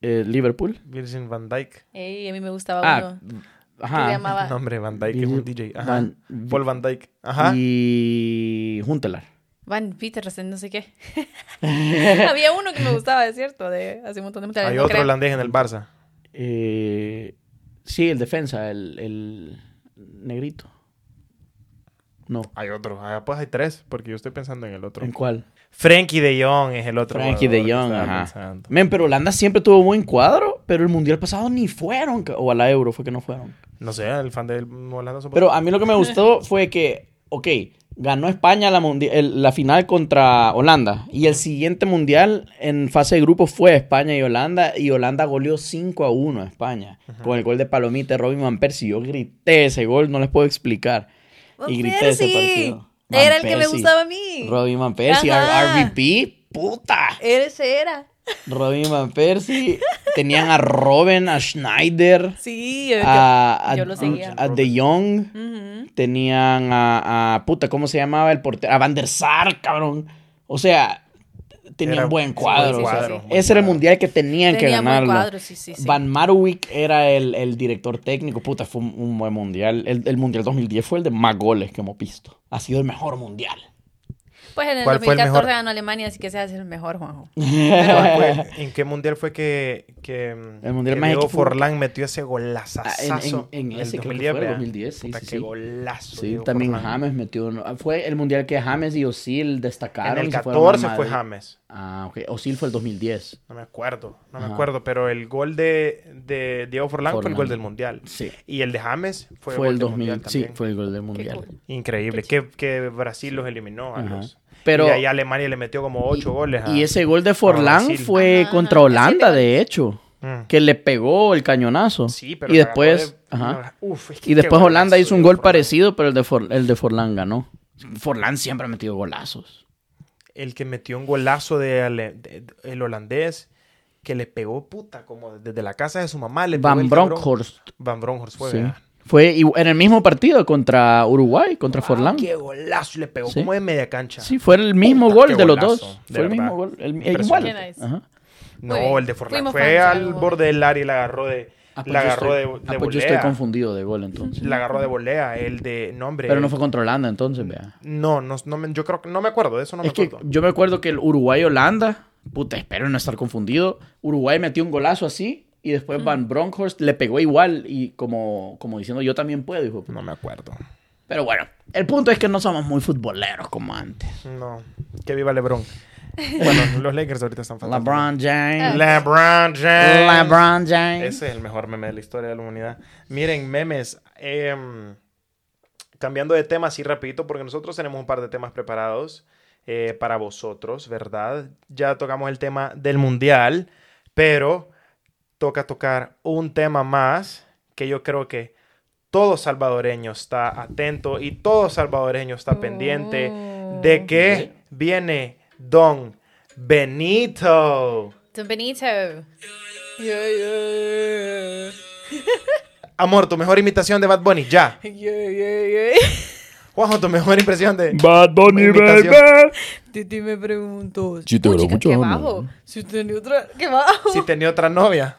eh, Liverpool. Virgin Van Dyke. Ey, a mí me gustaba Ah, uno. Que ajá. se llamaba... No, hombre, Van Dyke es un DJ. Ajá. Van- Paul Van Dyke. Ajá. Y Juntelar. Van Petersen, no sé qué. Había uno que me gustaba, es cierto, de hace un montón de mundiales. Hay no otro creo. holandés en el Barça. Eh, sí, el defensa, el, el negrito. No. Hay otro. Ah, pues hay tres, porque yo estoy pensando en el otro. ¿En cuál? Frankie de Jong es el otro. Frankie de jugador Jong, ajá. Men, pero Holanda siempre tuvo buen cuadro, pero el mundial pasado ni fueron. O a la Euro fue que no fueron. No sé, el fan del Holanda son Pero a mí lo que me gustó fue que, ok, ganó España la, mundi- el- la final contra Holanda. Y el siguiente mundial en fase de grupo fue España y Holanda. Y Holanda goleó 5 a 1 a España. Con el gol de Palomita de Robin Van Persie. Yo grité ese gol, no les puedo explicar. Y grité ese partido. Van Era el que me gustaba a mí. Robin Van Persie. RVP, puta. Ese era. Robin Van Persie. Tenían a Robin, a Schneider, Sí, yo, a, a, yo lo seguía. a De Jong. Ujú. Tenían a, a- puta, ¿cómo se llamaba el portero? A Van der Sar, cabrón. O sea, tenían Era- buen sí, cuadro. ese era el mundial que tenían que Tenía buen ganarlo. cuadro, sí, sí, sí. Van Marwijk era el, el director técnico. Puta, fue un, un buen mundial. El, el mundial 2010 fue el de más goles que hemos visto. Ha sido el mejor mundial. Pues en el ¿Cuál fue el 2014 mejor? ganó Alemania, así que se hace el mejor, Juanjo. ¿Cuál fue- ¿En qué mundial fue que, que, El mundial que más Diego Forlán metió ese Ah, golazazo? en, en, en el ese creo que 2010, fue el vea? 2010, sí, Puta, sí, qué sí. golazo. Sí, Diego también Forlán. James metió. uno. Fue el mundial que James y Osil destacaron. En el y se fueron a 14 fue. James. Ah, ok. Osil fue el 2010. No me acuerdo, no me acuerdo, pero el gol de, de Diego Forlán, fue el gol del mundial. Sí. Y el de James fue, Fue, gol el del 2000. mundial Sí, también. fue el gol del mundial. cool. Increíble, que, que Brasil los eliminó a Ajá. los. Pero- y ahí Alemania le metió como 8 goles. a- Y ese gol de Forlán fue Ajá, contra ajá. Holanda, de hecho. Mm. Que le pegó el cañonazo. Sí, pero y después, agarró de- ajá. Uf, es que Y después Holanda hizo un gol Forlán. parecido, pero el de, For- el de Forlán ganó. Forlán siempre ha metido golazos. El que metió un golazo de, ale- de- de- el holandés que le pegó puta como desde la casa de su mamá. Le pegó Van. Bronckhorst. Van Bronckhorst fue. Sí. Fue en el mismo partido contra Uruguay, contra Ah, Forlán. Qué golazo le pegó Sí. como de media cancha. Sí, fue el mismo Puta, gol de los golazo, dos. de Fue el mismo gol. el- Impresionante. igual. Qué nice. Ajá. No, el de Forlán fue al borde del área y la agarró de, Ah, pues la yo agarró estoy- de, de ah, pues yo volea. estoy confundido de gol entonces. La agarró de volea, el de nombre. Pero no fue contra Holanda entonces, vea. No, no, no me- yo creo que no me acuerdo de eso, no me que acuerdo. yo me acuerdo que el Uruguay-Holanda, puta, espero no estar confundido. Uruguay metió un golazo así y después Van Bronckhorst le pegó igual y como, como diciendo yo también puedo, hijo. No me acuerdo. Pero bueno, el punto es que no somos muy futboleros como antes. No. Que viva LeBron. bueno, los Lakers ahorita están fantásticos. LeBron James. LeBron James. LeBron James. Ese es el mejor meme de la historia de la humanidad. Miren, memes. em, cambiando de tema así rapidito, porque nosotros tenemos un par de temas preparados eh, para vosotros, ¿verdad? Ya tocamos el tema del mundial, pero toca tocar un tema más que yo creo que todo salvadoreño está atento y todo salvadoreño está pendiente de que viene Don Benito. Don Benito. Amor, tu mejor imitación de Bad Bunny, ya. Juanjo, tu mejor impresión de. Bad Bunny, Imitación. Titi me preguntó. Sí, te "Puchica, habrá mucho qué bajo. Si tenía otra, qué bajo. Si tenía otra novia.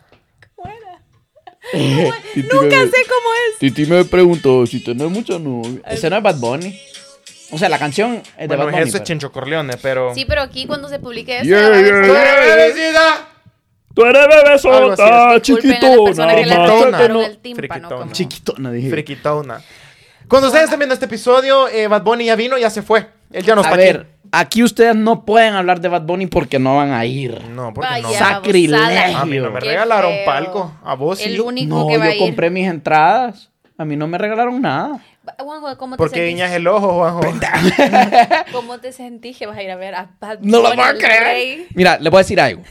Nunca sé cómo es. Titi me preguntó si tenés mucha novia. Ese no es Bad Bunny. O sea, la canción es de Bueno, Bad Bunny. eso es pero- Chencho Corleone, pero. Sí, pero aquí cuando se publique eso. Yeah, va a haber- yeah, ¡Tú eres bebecita! Tú eres Algo bebesota, así. Disculpen a las personas que le Friquitona. Chiquitona, dije. Friquitona. Cuando ustedes estén viendo este episodio, eh, Bad Bunny ya vino, ya se fue. Él ya no está A ver, aquí. Aquí ustedes no pueden hablar de Bad Bunny porque no van a ir. No, porque no. Vaya, Sacrilegio. babosada. A mí no me Qué regalaron feo. palco. A vos sí. El único No, que va a yo ir. compré mis entradas. A mí no me regalaron nada. Juanjo, ¿cómo te Porque sentís? guiñas el ojo, Juanjo. ¿Cómo te sentís que vas a ir a ver a Bad No lo Bunny, puedo el creer. rey? Mira, le voy a decir algo.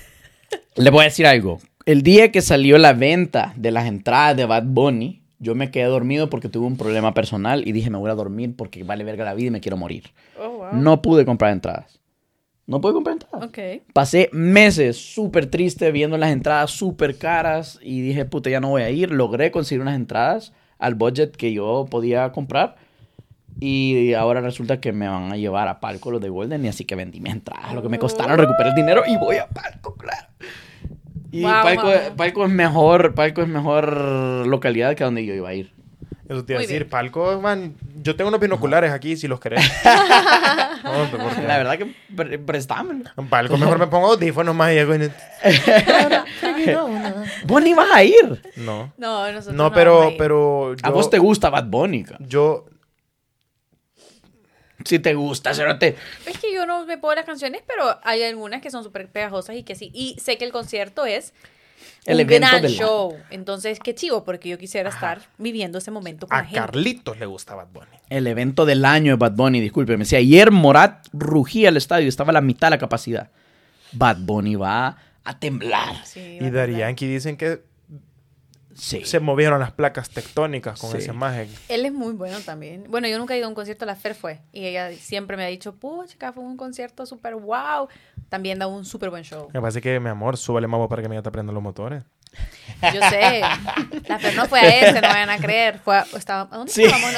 Le voy a decir algo. El día que salió la venta de las entradas de Bad Bunny, yo me quedé dormido porque tuve un problema personal y dije, me voy a dormir porque vale verga la vida y me quiero morir. Oh, wow. No pude comprar entradas. No pude comprar entradas. Ok. Pasé meses súper triste viendo las entradas súper caras y dije, puta, ya no voy a ir. Logré conseguir unas entradas al budget que yo podía comprar. Y ahora resulta que me van a llevar a Palco los de Golden y así que vendí mis entradas. Lo que me costaron, recuperé el dinero y voy a Palco, claro. Y Wow, Palco, wow. Palco es mejor, Palco es mejor localidad que donde yo iba a ir. Eso te iba a decir, bien. palco, man. Yo tengo unos binoculares aquí si los querés. No, porque- La verdad que pre- prestámelo. En palco mejor me pongo audífonos más y llego y- Vos ni vas a ir. No. No, nosotros No, vamos pero, a ir. pero. A vos te gusta Bad Bunny. Yo. Si te gusta, cerote. Es que yo no me puedo las canciones, pero hay algunas que son súper pegajosas y que sí. Y sé que el concierto es El un evento gran del show. Entonces, qué chivo, porque yo quisiera estar viviendo ese momento con la A gente. Carlitos le gusta Bad Bunny. El evento del año de Bad Bunny, discúlpeme. Si ayer Morat rugía el estadio, estaba a la mitad de la capacidad. Bad Bunny va a temblar. Sí, Y va temblar. Yankee dicen que Sí. se movieron las placas tectónicas con Sí. esa imagen. Él es muy bueno también. Bueno, yo nunca he ido a un concierto, la Fer fue. Y ella siempre me ha dicho, pucha, fue un concierto súper wow. También da un súper buen show. Me parece que, mi amor, súbale más para que me te aprendan los motores. Yo sé. La Fer no fue a ese, no vayan a creer. Fue a, estaba, ¿a dónde Sí. estábamos?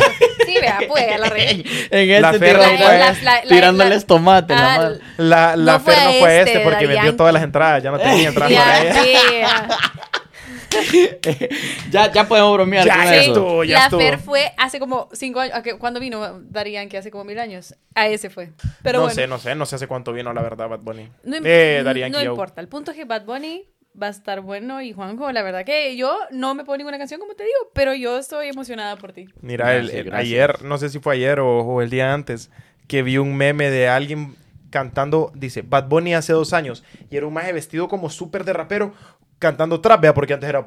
Sí, vea, pues, a la regué. En La este Fer no La- la- la- tirándoles tomate. la Ah. La, la No fue Fer no a fue este, este porque vendió todas las entradas. Ya no tenía entradas para ella. sí, ya. ya, podemos bromear Ya con sí. eso. ya la estuvo. Fer fue hace como cinco años. ¿a qué- ¿Cuándo vino Darían? Que hace como mil años. A ese fue. Pero no bueno, sé, no sé. No sé hace cuánto vino, la verdad, Bad Bunny. no, eh, no- importa. El punto es que Bad Bunny va a estar bueno y Juanjo, la verdad que yo no me pongo ninguna canción como te digo, pero yo estoy emocionada por ti. Mira, el- Gracias, el- gracias. ayer, no sé si fue ayer o, o el día antes, que vi un meme de alguien cantando, dice, Bad Bunny hace dos años, y era un maje vestido como súper de rapero, cantando trap, vea, porque antes era...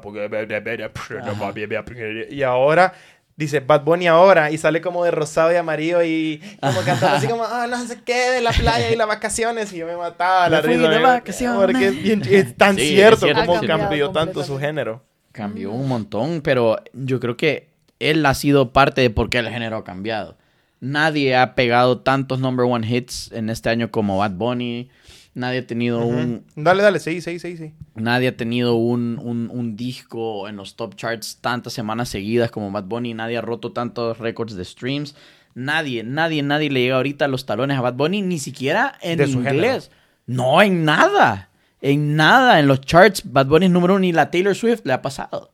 Y ahora... Dice Bad Bunny ahora y sale como de rosado y amarillo y como cantando así como, ah, no sé qué, de la playa y las vacaciones. Y yo me mataba la Me risa. de vacaciones. Porque es, bien- es tan Sí, es cierto cierto, como cambió tanto su género. Cambió un montón, pero yo creo que él ha sido parte de por qué el género ha cambiado. Nadie ha pegado tantos number one hits en este año como Bad Bunny. Nadie ha tenido un, Dale, dale, sí, sí, sí, sí. Nadie ha tenido un, un- un disco en los top charts tantas semanas seguidas como Bad Bunny. Nadie ha roto tantos récords de streams. Nadie, nadie, nadie le llega ahorita a los talones a Bad Bunny, ni siquiera en De su inglés. No, en nada. En nada. En los charts, Bad Bunny es número uno y la Taylor Swift le ha pasado.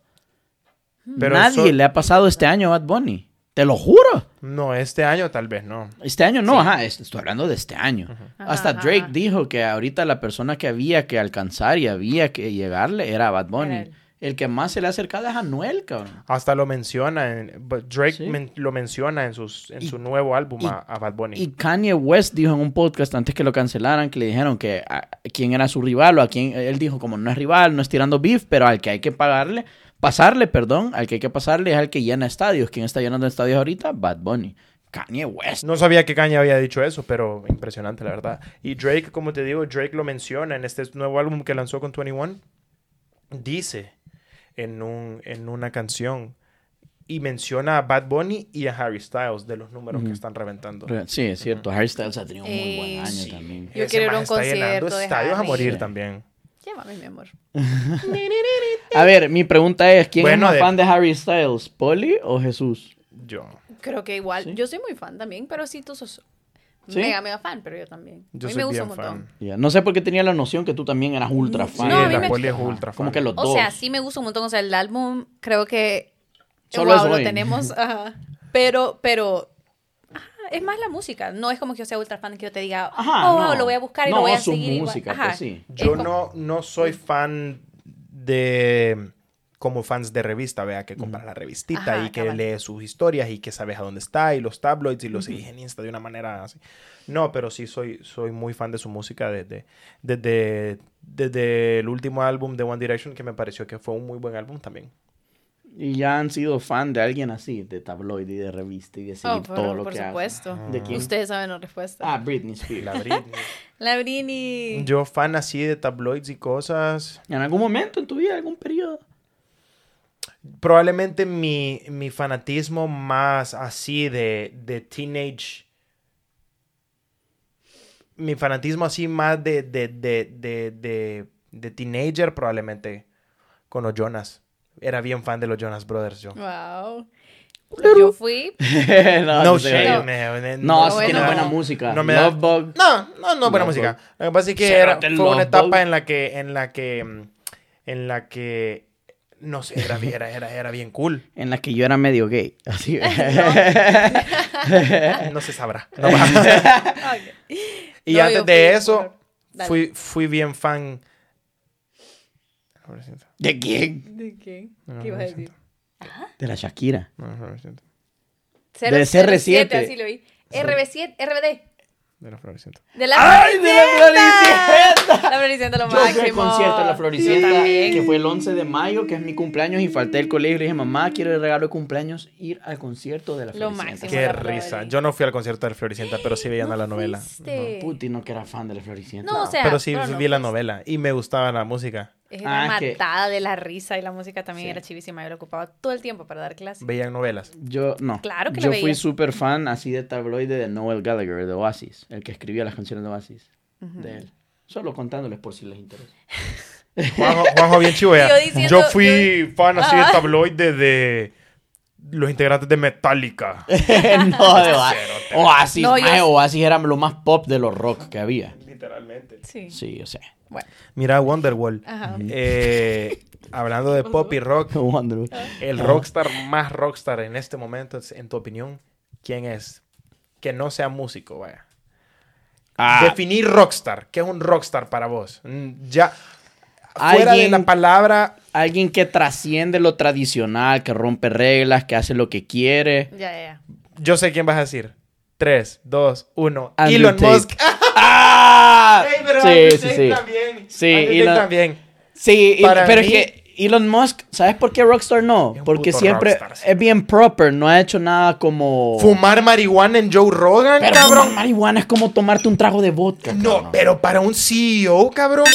Pero Nadie le ha pasado este año a Bad Bunny. Te lo juro. No, este año tal vez no. Este año no, ajá, es- estoy hablando de este año. Hasta ajá, Drake ajá. dijo que ahorita la persona que había que alcanzar y había que llegarle era Bad Bunny. El que más se le ha acercado es Anuel, cabrón. Hasta lo menciona, en, Drake Sí. men- lo menciona en, sus, en Y- su nuevo álbum y- a, a Bad Bunny. Y Kanye West dijo en un podcast antes que lo cancelaran que le dijeron que a, quién era su rival o a quién él dijo como no es rival, no es tirando beef, pero al que hay que pagarle, pasarle, perdón, al que hay que pasarle es al que llena estadios. ¿Quién está llenando estadios ahorita? Bad Bunny. Kanye West. No sabía que Kanye había dicho eso, pero impresionante, la verdad. Y Drake, como te digo, Drake lo menciona en este nuevo álbum que lanzó con 21. Dice en, un, en una canción y menciona a Bad Bunny y a Harry Styles de los números que están reventando. Sí, es cierto. Harry Styles ha tenido un muy buen Eh, año sí. también. Yo Ese quiero ir a un está llenando concierto de estadios a morir Sí. también. Llévame, mi amor. A ver, mi pregunta es, ¿quién Bueno, es más de- fan de Harry Styles? ¿Poli o Jesús? Yo. Creo que igual. Sí. Yo soy muy fan también, pero sí tú sos ¿Sí? mega, mega fan, pero yo también. Yo a mí soy me gusta bien un montón. fan. Ya, No sé por qué tenía la noción que tú también eras ultra fan. No, a mí la me- poli es ultra Como fan. que los O dos. sea, sí me gusta un montón. O sea, el álbum creo que. Solo wow, es lo tenemos. ajá. Pero, pero. Es más la música. No es como que yo sea ultra fan que yo te diga, Ajá, oh, wow, no. lo voy a buscar y No, lo voy a su seguir. igual". música, Ajá. pues sí. Yo como- no, no soy fan de como fans de revista, vea, que compras la revistita Ajá, y que cabal. lees sus historias y que sabes a dónde está y los tabloids y los seguís en Insta de una manera así. No, pero sí soy, soy muy fan de su música desde, desde, desde el último álbum de One Direction que me pareció que fue un muy buen álbum también. Y ya han sido fan de alguien así, de tabloide y de revista y de seguir Oh, por, todo lo por que hace. supuesto. ¿De quién? Ustedes saben la respuesta. Ah, Britney Spears. La Britney. La. Yo fan así de tabloids y cosas. ¿En algún momento en tu vida, algún periodo? Probablemente mi, mi fanatismo más así de, de teenage. Mi fanatismo así más de, de, de, de, de, de teenager, probablemente con los Jonas. Era bien fan de los Jonas Brothers, yo. Wow. Yo fui. no, No no No. man. No, sí bueno. tiene buena música. No me da- Lovebug. No, no, no buena Love música. Bug. Lo que pasa es que era, fue una Love etapa Bug. en la que, en la que, mm, en la que, no sé, era, era, era, era bien cool. En la que yo era medio gay. Así. No se sabrá. No va. Y No, antes de fui eso, fui, fui bien fan. ¿De quién? ¿De qué? No, ¿Qué ibas a no decir? De la Shakira. No, no, lo. De CR7. Así lo vi. RB7, RBD. De la Floricienta. De la ¡Ay, de la Floricienta! La Floricienta lo Yo fui al máximo. concierto de la Floricienta, que fue el 11 de mayo, que es mi cumpleaños, y falté al colegio y le dije, mamá, quiero el regalo de cumpleaños, ir al concierto de la Lo Floricienta. máximo. Qué la risa. Yo no fui al concierto de la Floricienta, pero sí veía ¿No la novela. fuiste? Puti no que era fan de la Floricienta. No, o sea, pero sí pero no vi la novela y me gustaba la música. Era Ah, que- matada de la risa y la música también Sí. era chivísima. Yo lo ocupaba todo el tiempo para dar clases. Veían novelas. Yo, no. Claro que Yo fui súper fan así de tabloide de Noel Gallagher, de Oasis, el que escribía las canciones de Oasis, de él. Solo contándoles por si les interesa. Juanjo, Juanjo bien chivo ya. Yo diciendo- Yo fui fan así de Ah. tabloide de los integrantes de Metallica. no, de Oasis. Oasis, No, yo- Oasis era lo más pop de los rock que había. Literalmente. Sí. Sí, o sea. Bueno. Mira Wonderwall. Eh, hablando de pop y rock, el rockstar más rockstar en este momento, en tu opinión, ¿quién es? Que no sea músico, vaya. Ah, Definir rockstar. ¿Qué es un rockstar para vos? Mm, Ya. Fuera Alguien- de la palabra. alguien que trasciende lo tradicional, que rompe reglas, que hace lo que quiere. Ya, ya. Yo sé quién vas a decir. 3, 2, 1. Andrew Elon Tate. Musk. ¡Ah! Sí, Andrew sí, Tate sí. Sí, Elon- también. Sí, Para pero mí- es que Elon Musk, ¿sabes por qué Rockstar no? Porque siempre rockstar, sí. es bien proper, no ha hecho nada como... Fumar marihuana en Joe Rogan, Pero cabrón. fumar marihuana es como tomarte un trago de vodka. No, cabrón. pero para un CEO, cabrón.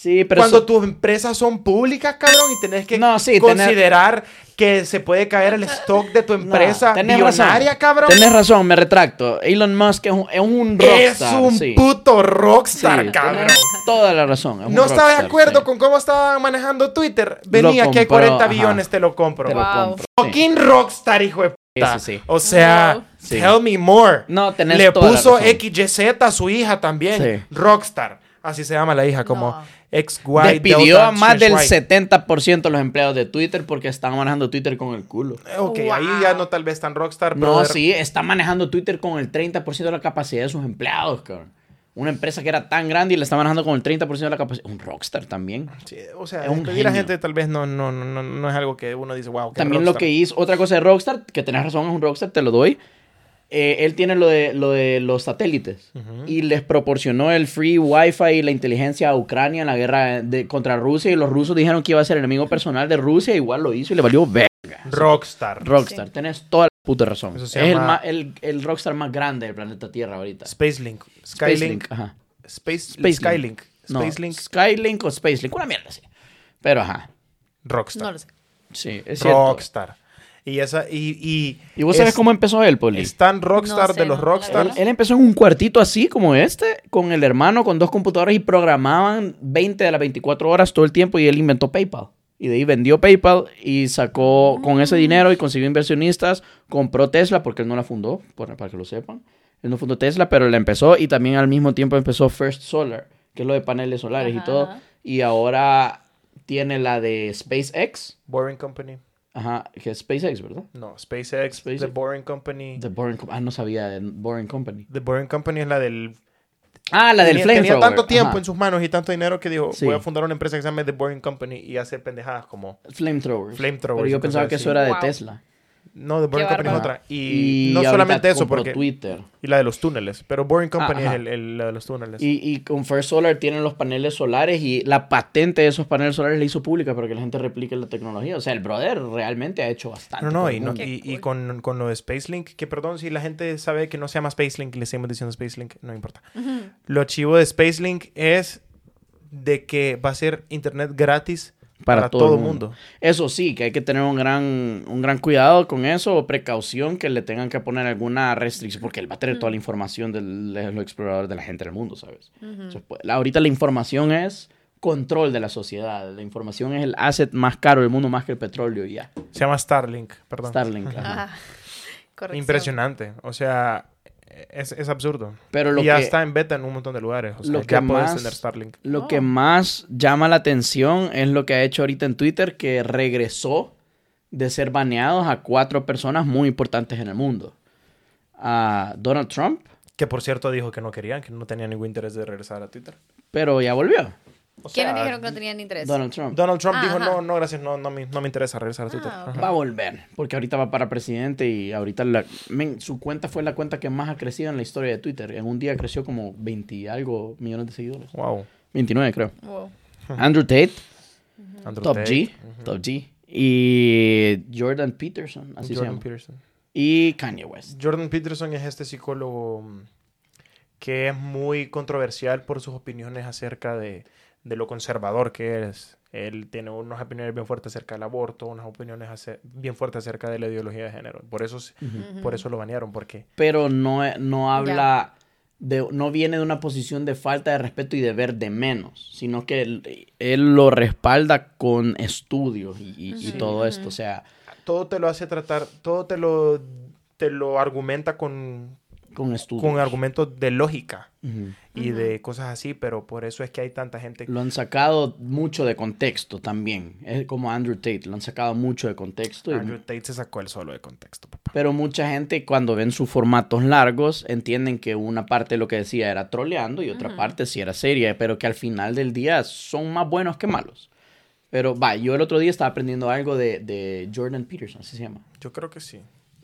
Sí, pero cuando eso- tus empresas son públicas, cabrón, y tenés que No, sí, tener- considerar que se puede caer el stock de tu No, empresa tenés billonaria, razón. cabrón. Tenés razón, me retracto. Elon Musk es un, es un es rockstar. un sí. puto Sí, rockstar, cabrón. tenés toda la razón. es un No estaba de rockstar, acuerdo sí. con cómo estaba manejando Twitter. Venía, que hay compró, 40 ajá. billones, te lo compro. Te lo Wow. compro. sí. Fucking rockstar, hijo de puta. Sí, sí, sí. O sea, Wow. Sí. tell me more. No, tenés Le toda la puso razón. XYZ a su hija también. Sí. Rockstar. Así se llama la hija, como No. XY Despidió Delta a más del slash Y. 70% de los empleados de Twitter porque están manejando Twitter con el culo. Ok, Wow. ahí ya no tal vez tan rockstar, pero No, sí, está manejando Twitter con el 30% de la capacidad de sus empleados, cabrón. Una empresa que era tan grande y le está manejando con el 30% de la capacidad. Un rockstar también. sí, o sea, Es un despedir a genio. gente tal vez no, no, no, no, no es algo que uno dice, wow, qué También lo rockstar". que hizo, otra cosa de Rockstar, que tenés razón, es un Rockstar, te lo doy. Eh, él tiene lo de, lo de los satélites y les proporcionó el free wifi y la inteligencia a Ucrania en la guerra de, contra Rusia y los rusos dijeron que iba a ser enemigo personal de Rusia, igual lo hizo y le valió verga. Rockstar. Rockstar, tenés toda la puta razón. Eso Es se el, ma- el, el Rockstar más grande del planeta Tierra ahorita. Spacelink. Skylink. Spacelink, ajá. Space, Spacelink. Skylink. No. Skylink o Spacelink, una mierda así. Pero ajá, Rockstar. No lo sé. sí, es cierto. Rockstar. Y esa, y, y, ¿Y vos sabés es- cómo empezó él, Poli? es tan rockstar No sé, de los no, rockstars. verdad. Él empezó en un cuartito así como este, con el hermano, con dos computadoras y programaban 20 de las 24 horas todo el tiempo y él inventó PayPal. Y de ahí vendió PayPal y sacó con ese dinero y consiguió inversionistas, compró Tesla porque él no la fundó, por- para que lo sepan. Él no fundó Tesla, pero la empezó y también al mismo tiempo empezó First Solar, que es lo de paneles solares y Ajá, todo. ajá. Y ahora tiene la de SpaceX, Boring Company. Ajá, que es SpaceX, ¿verdad? No, SpaceX, SpaceX. The Boring Company. The Boring, Com- ah, no sabía de Boring Company. The Boring Company es la del... Ah, la del tenía, tenía flamethrower. tanto tiempo ajá. en sus manos y tanto dinero que dijo, Sí. voy a fundar una empresa que se llame The Boring Company y hacer pendejadas como... Flamethrowers. Flamethrowers Pero yo pensaba que eso era de Wow. Tesla. No, The Boring Qué Company es otra. Y, no solamente eso, porque... Twitter. Y la de los túneles. Pero Boring Company Ah, es el, el- la de los túneles. Y, y con First Solar tienen los paneles solares y la patente de esos paneles solares la hizo pública para que la gente replique la tecnología. O sea, el brother realmente ha hecho bastante. No, no, y, no- y, con, con lo de Spacelink, que perdón si la gente sabe que no se llama Spacelink y le seguimos diciendo Spacelink, no importa. Lo chivo de Spacelink es de que va a ser internet gratis para, todo, el mundo. Eso sí, que hay que tener un gran, un gran cuidado con eso o precaución que le tengan que poner alguna restricción porque él va a tener toda la información del- de los exploradores de la gente del mundo, ¿sabes? Entonces, pues, la- ahorita la información es control de la sociedad. La información es el asset más caro del mundo, más que el petróleo y ya. Se llama Starlink, perdón. Starlink. ajá. Ah, corrección. Impresionante. O sea, es, es absurdo. Pero lo y ya que- está en beta en un montón de lugares. O sea, lo ya que puedes más- tener Starlink. Lo Oh. que más llama la atención es lo que ha hecho ahorita en Twitter, que regresó de ser baneados a cuatro personas muy importantes en el mundo. A Donald Trump, Que por cierto dijo que no querían, que no tenía ningún interés de regresar a Twitter. pero ya volvió. O ¿Quiénes sea, dijeron que no tenían interés? Donald Trump. Donald Trump Ah, dijo, ajá. no, no, gracias, no, no, me, no me interesa regresar a Twitter. Ah. Va a volver, porque ahorita va para presidente y ahorita la- men, su cuenta fue la cuenta que más ha crecido en la historia de Twitter. En un día creció como 20 y algo millones de seguidores. Wow. 29 creo. Wow. Andrew Tate, Andrew Top Tate. G, Top G. Y Jordan Peterson, así se Jordan llama. Peterson. Y Kanye West. Jordan Peterson es este psicólogo que es muy controversial por sus opiniones acerca de, de lo conservador que es. Él tiene unas opiniones bien fuertes acerca del aborto, unas opiniones bien fuertes acerca de la ideología de género. Por eso, s- por eso lo banearon, porque Pero no, no habla de, no viene de una posición de falta de respeto y de ver de menos, sino que él, él lo respalda con estudios y, y- todo esto. O sea, todo te lo hace tratar, todo te lo, te lo argumenta con, con estudios. con argumentos de lógica y de cosas así, pero por eso es que hay tanta gente Lo han sacado mucho de contexto también. Es como Andrew Tate, lo han sacado mucho de contexto. y- Andrew Tate se sacó el solo de contexto, papá. Pero mucha gente cuando ven sus formatos largos entienden que una parte de lo que decía era troleando y otra parte sí era seria, pero que al final del día son más buenos que malos. Pero va, yo el otro día estaba aprendiendo algo de, de Jordan Peterson, así se llama. Yo creo que sí.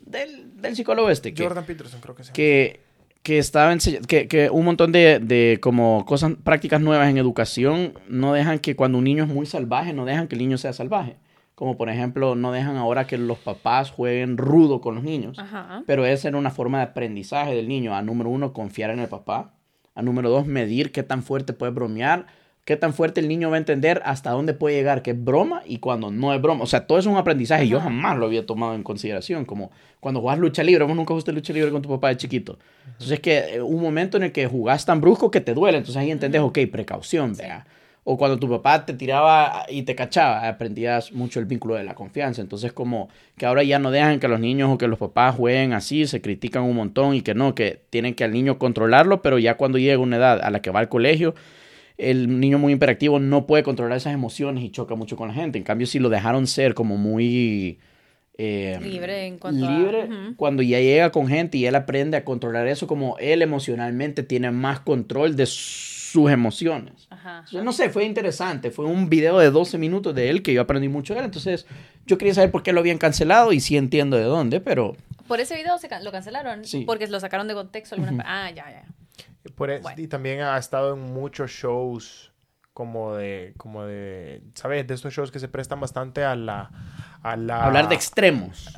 Del, del psicólogo este. Que, Jordan Peterson creo que sí. que, que estaba enseña- que, que un montón de, de como cosas, prácticas nuevas en educación no dejan que cuando un niño es muy salvaje, no dejan que el niño sea salvaje. Como por ejemplo, no dejan ahora que los papás jueguen rudo con los niños. Ajá. Pero esa era una forma de aprendizaje del niño. A número uno, confiar en el papá. A número dos, medir qué tan fuerte puede bromear. Qué tan fuerte el niño va a entender hasta dónde puede llegar, que es broma y cuando no es broma. O sea, todo eso es un aprendizaje. Yo jamás lo había tomado en consideración. Como cuando jugás lucha libre, vos nunca jugaste lucha libre con tu papá de chiquito. Entonces es que eh, un momento en el que jugás tan brusco que te duele. Entonces ahí entendés, ok, precaución, vea. O cuando tu papá te tiraba y te cachaba, aprendías mucho el vínculo de la confianza. Entonces como que ahora ya no dejan que los niños o que los papás jueguen así, se critican un montón y que no, que tienen que al niño controlarlo, pero ya cuando llega una edad a la que va al colegio, el niño muy hiperactivo no puede controlar esas emociones y choca mucho con la gente. En cambio, si lo dejaron ser como muy... eh, Libre en cuanto a- Ujú. cuando ya llega con gente y él aprende a controlar eso, como él emocionalmente tiene más control de sus emociones. Ajá. Yo no sé, fue interesante. Fue un video de 12 minutos de él que yo aprendí mucho de él. Entonces, yo quería saber por qué lo habían cancelado y sí entiendo de dónde, pero Por ese video se can- lo cancelaron. Sí. Porque lo sacaron de contexto. algunas- Ah, ya, ya. Por es- Bueno. Y también ha estado en muchos shows como de, como de, ¿sabes? De estos shows que se prestan bastante a la... A la hablar de extremos.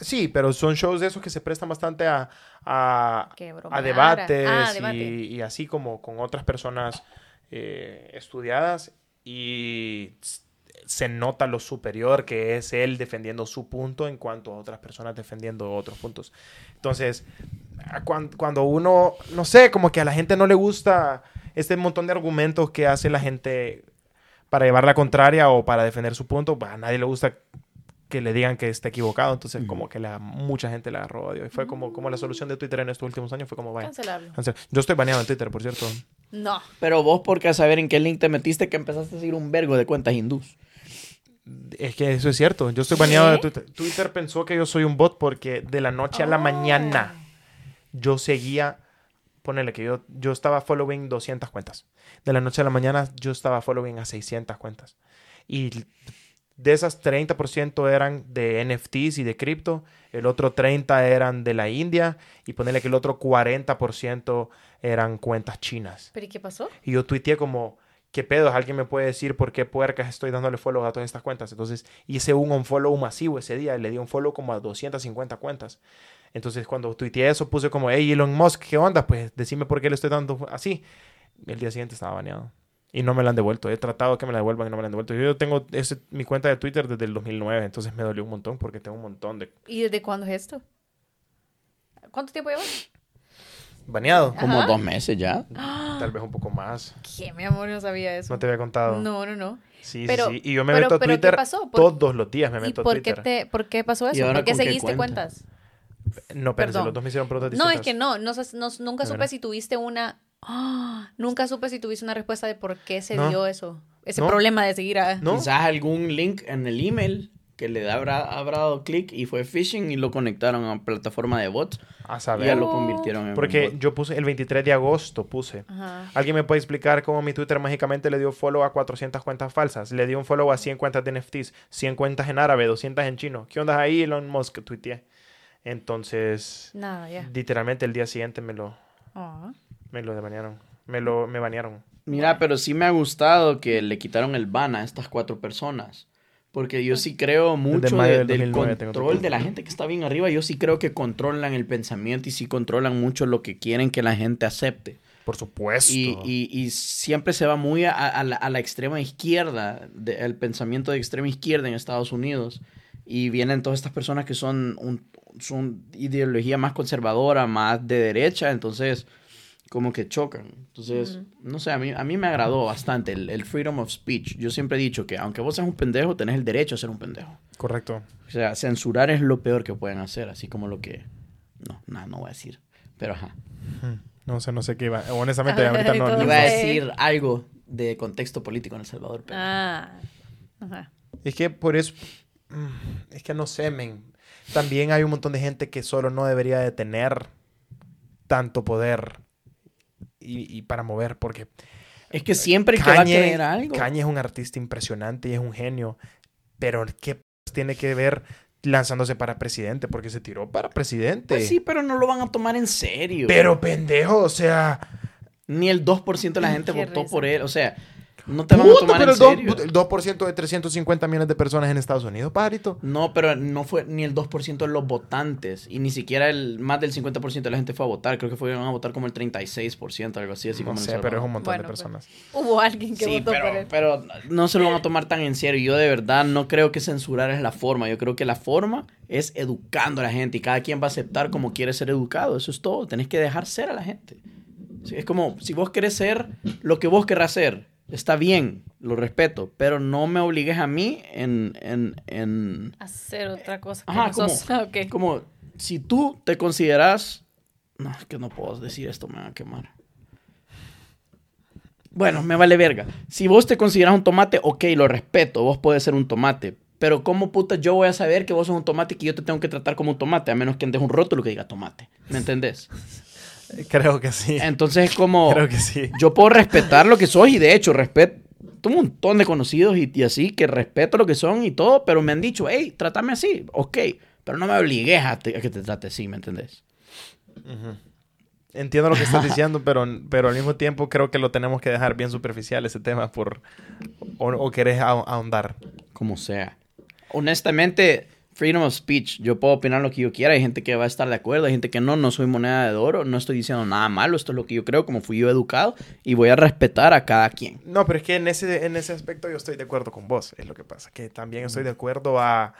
Sí, pero son shows de esos que se prestan bastante a, a, a debates Ah, y- debate. y, así como con otras personas eh, estudiadas y se nota lo superior que es él defendiendo su punto en cuanto a otras personas defendiendo otros puntos. Entonces, a cuan- cuando uno, no sé, como que a la gente no le gusta este montón de argumentos que hace la gente para llevar la contraria o para defender su punto, pues, a nadie le gusta que le digan que está equivocado, entonces como que la, mucha gente le agarró odio. Y fue como, como la solución de Twitter en estos últimos años, fue como, vaya, Cancelarlo. cancel. Yo estoy baneado en Twitter, por cierto. No. Pero vos, ¿por qué a saber en qué link te metiste que empezaste a seguir un vergo de cuentas hindús? Es que eso es cierto, yo estoy baneado de ¿Qué? Twitter. Twitter pensó que yo soy un bot porque de la noche a la Oh. mañana yo seguía, ponele que yo, yo estaba following 200 cuentas. De la noche a la mañana yo estaba following a 600 cuentas. Y de esas 30% eran de NFTs y de cripto, el otro 30% eran de la India y ponele que el otro 40% eran cuentas chinas. ¿Pero y qué pasó? Y yo tuiteé como, ¿qué pedo? ¿Alguien me puede decir por qué puercas estoy dándole follow a todas estas cuentas? Entonces hice un unfollow masivo ese día. Le di un follow como a 250 cuentas. Entonces cuando tuiteé eso puse como, hey Elon Musk, ¿qué onda? Pues decime por qué le estoy dando así. El día siguiente estaba baneado. Y no me la han devuelto. He tratado que me la devuelvan y no me la han devuelto. Yo tengo ese- mi cuenta de Twitter desde el 2009. Entonces me dolió un montón porque tengo un montón de ¿Y desde cuándo es esto? ¿Cuánto tiempo llevas? baneado. Como Ajá. dos meses ya. Tal vez un poco más. ¿Qué, mi amor? No sabía eso. No te había contado. No, no, no. Sí, Pero- sí, sí. Y yo me pero- meto a pero ¿qué Twitter pasó? ¿Por- todos los días. Me ¿Y meto a por qué, Twitter. te, por qué pasó ¿Y eso? ¿Por qué seguiste cuenta? cuentas? No, pero Perdón. los dos me hicieron preguntas No, es que no, no, no- nunca ¿De supe verdad? si tuviste una... ¡Ah! nunca supe si tuviste una respuesta de por qué se No. dio eso. Ese No. problema de seguir a... ¿No? Quizás algún link en el email que le habrá, habrá dado clic y fue phishing y lo conectaron a plataforma de bots A y ya saber. lo convirtieron en Porque un bot. yo puse el 23 de agosto, puse. Ajá. ¿Alguien me puede explicar cómo mi Twitter mágicamente le dio follow a 400 cuentas falsas? Le dio un follow a 100 cuentas de NFTs, 100 cuentas en árabe, 200 en chino. ¿Qué onda ahí, Elon Musk? Tuiteé. Entonces, Nada, ya. literalmente el día siguiente me lo, Ah. me lo banearon. Me lo me banearon. Mira, pero sí me ha gustado que le quitaron el ban a estas cuatro personas. Porque yo sí creo mucho de- del del 2009 tengo control de la gente que está bien arriba. Yo sí creo que controlan el pensamiento y sí controlan mucho lo que quieren que la gente acepte. Por supuesto. Y, y- y siempre se va muy a, a la, a la extrema izquierda, de- el pensamiento de extrema izquierda en Estados Unidos. Y vienen todas estas personas que son, un, son ideología más conservadora, más de derecha, entonces como que chocan. Entonces, no sé, a mí, a mí me agradó bastante el, el freedom of speech. Yo siempre he dicho que aunque vos seas un pendejo, tenés el derecho a ser un pendejo. Correcto. O sea, censurar es lo peor que pueden hacer, así como lo que... No, nada, no voy a decir. Pero ajá. No sé, no sé qué iba. Honestamente, ahorita no. no- Iba a decir algo de contexto político en El Salvador, pero... Ah. Ajá. Es que por eso. Mm, Es que no sé, men. También hay un montón de gente que solo no debería de tener tanto poder y, y para mover, porque Es que siempre el que va a Kanye, querer algo... Kanye es un artista impresionante y es un genio, pero ¿qué p- tiene que ver lanzándose para presidente? Porque se tiró para presidente. Pues sí, pero no lo van a tomar en serio. Pero pendejo, o sea, Ni el 2% de la gente votó risa. por él. O sea, no te van a tomar pero en el, serio. el 2% de 350 millones de personas en Estados Unidos, pajarito. No, pero no fue ni el 2% de los votantes. Y ni siquiera el más del 50% de la gente fue a votar. Creo que fueron a votar como el 36%, algo así. así No como sé, pero es un montón de Bueno, pues. personas. Hubo alguien que Sí, votó por pero, él. pero no se lo van a tomar tan en serio. Yo de verdad no creo que censurar es la forma. Yo creo que la forma es educando a la gente y cada quien va a aceptar como quiere ser educado. Eso es todo. Tenés que dejar ser a la gente. Sí, Es como, si vos querés ser lo que vos querrás ser, está bien, lo respeto, pero no me obligues a mí en... en, en Hacer otra cosa. que Ajá, no como, sos. Ok. como si tú te consideras... No, es que no puedo decir esto, me van a quemar. bueno, me vale verga. Si vos te consideras un tomate, ok, lo respeto, vos podés ser un tomate. Pero ¿cómo puta yo voy a saber que vos sos un tomate y que yo te tengo que tratar como un tomate? A menos que andes un rótulo que diga tomate. ¿Me entendés? Creo que sí. Entonces es como... Creo que sí. Yo puedo respetar lo que sos y de hecho respeto un montón de conocidos y, y así que respeto lo que son y todo, pero me han dicho, hey, trátame así, ok, pero no me obligues a, te- a que te trate así, ¿me entendés? Entiendo lo que estás diciendo, pero, pero al mismo tiempo creo que lo tenemos que dejar bien superficial ese tema por... O, o querés ahon- ahondar. Como sea. Honestamente, freedom of speech, yo puedo opinar lo que yo quiera, hay gente que va a estar de acuerdo, hay gente que no, no soy moneda de oro, no estoy diciendo nada malo, esto es lo que yo creo, como fui yo educado, y voy a respetar a cada quien. No, pero es que en ese, en ese aspecto yo estoy de acuerdo con vos, es lo que pasa. Que también estoy de acuerdo a...